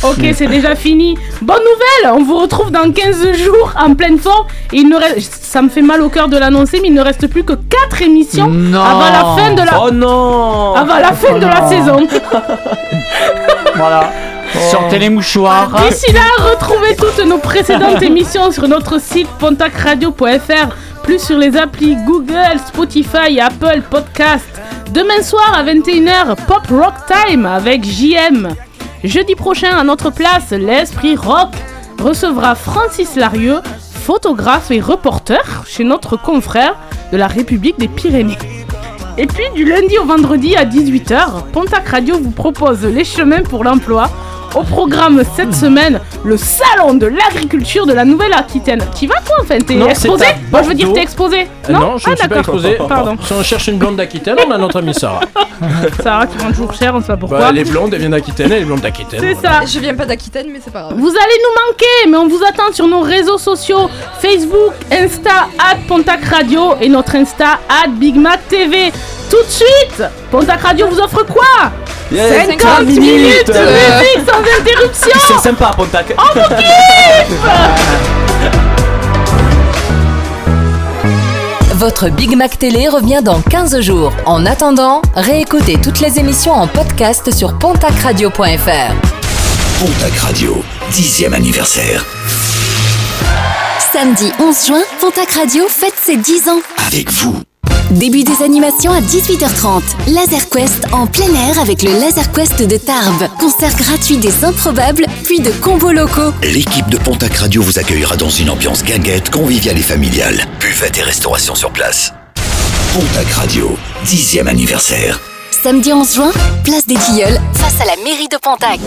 Ok, c'est déjà fini. Bonne nouvelle, on vous retrouve dans 15 jours en pleine forme. Et il ne reste, ça me fait mal au cœur de l'annoncer, mais il ne reste plus que 4 émissions Non. avant la fin de la, Oh non avant la fin Oh de la non. saison. Voilà. Sortez les mouchoirs. D'ici là, retrouvez toutes nos précédentes émissions sur notre site pontacradio.fr, plus sur les applis Google, Spotify Apple Podcast. Demain soir à 21h, Pop Rock Time avec JM. Jeudi prochain, à notre place, l'Esprit Rock recevra Francis Larieux, photographe et reporter chez notre confrère de la République des Pyrénées. Et puis du lundi au vendredi à 18h, Pontac Radio vous propose les chemins pour l'emploi. Au programme cette semaine, le salon de l'agriculture de la Nouvelle-Aquitaine. Tu vas toi enfin T'es Non, exposé à Moi je veux dire Bordeaux. t'es exposé. Euh, non, je ah, ne suis pas d'accord. exposé. Pardon. Si on cherche une blonde d'Aquitaine, on a notre amie Sarah. Sarah qui prend toujours cher, on sait pas pourquoi. Bah, elle est blonde, elle vient d'Aquitaine, elle est blonde d'Aquitaine. C'est voilà. ça. Je viens pas d'Aquitaine, mais c'est pas grave. Vous allez nous manquer, mais on vous attend sur nos réseaux sociaux Facebook, Insta, at Pontac Radio et notre Insta, at Big Mac TV. Tout de suite, Pontac Radio vous offre quoi Yeah, 50 50 minutes minutes, de musique sans interruption C'est sympa, Pontac. On vous kiffe Votre Big Mac Télé revient dans 15 jours. En attendant, réécoutez toutes les émissions en podcast sur pontacradio.fr. Pontac Radio, 10e anniversaire. Samedi 11 juin, Pontac Radio fête ses 10 ans. Avec vous. Début des animations à 18h30. Laser Quest en plein air avec le Laser Quest de Tarbes. Concert gratuit des improbables, puis de combos locaux. L'équipe de Pontac Radio vous accueillera dans une ambiance guinguette, conviviale et familiale. Buffet et restauration sur place. Pontac Radio, 10e anniversaire. Samedi 11 juin, place des Tilleuls, face à la mairie de Pontac.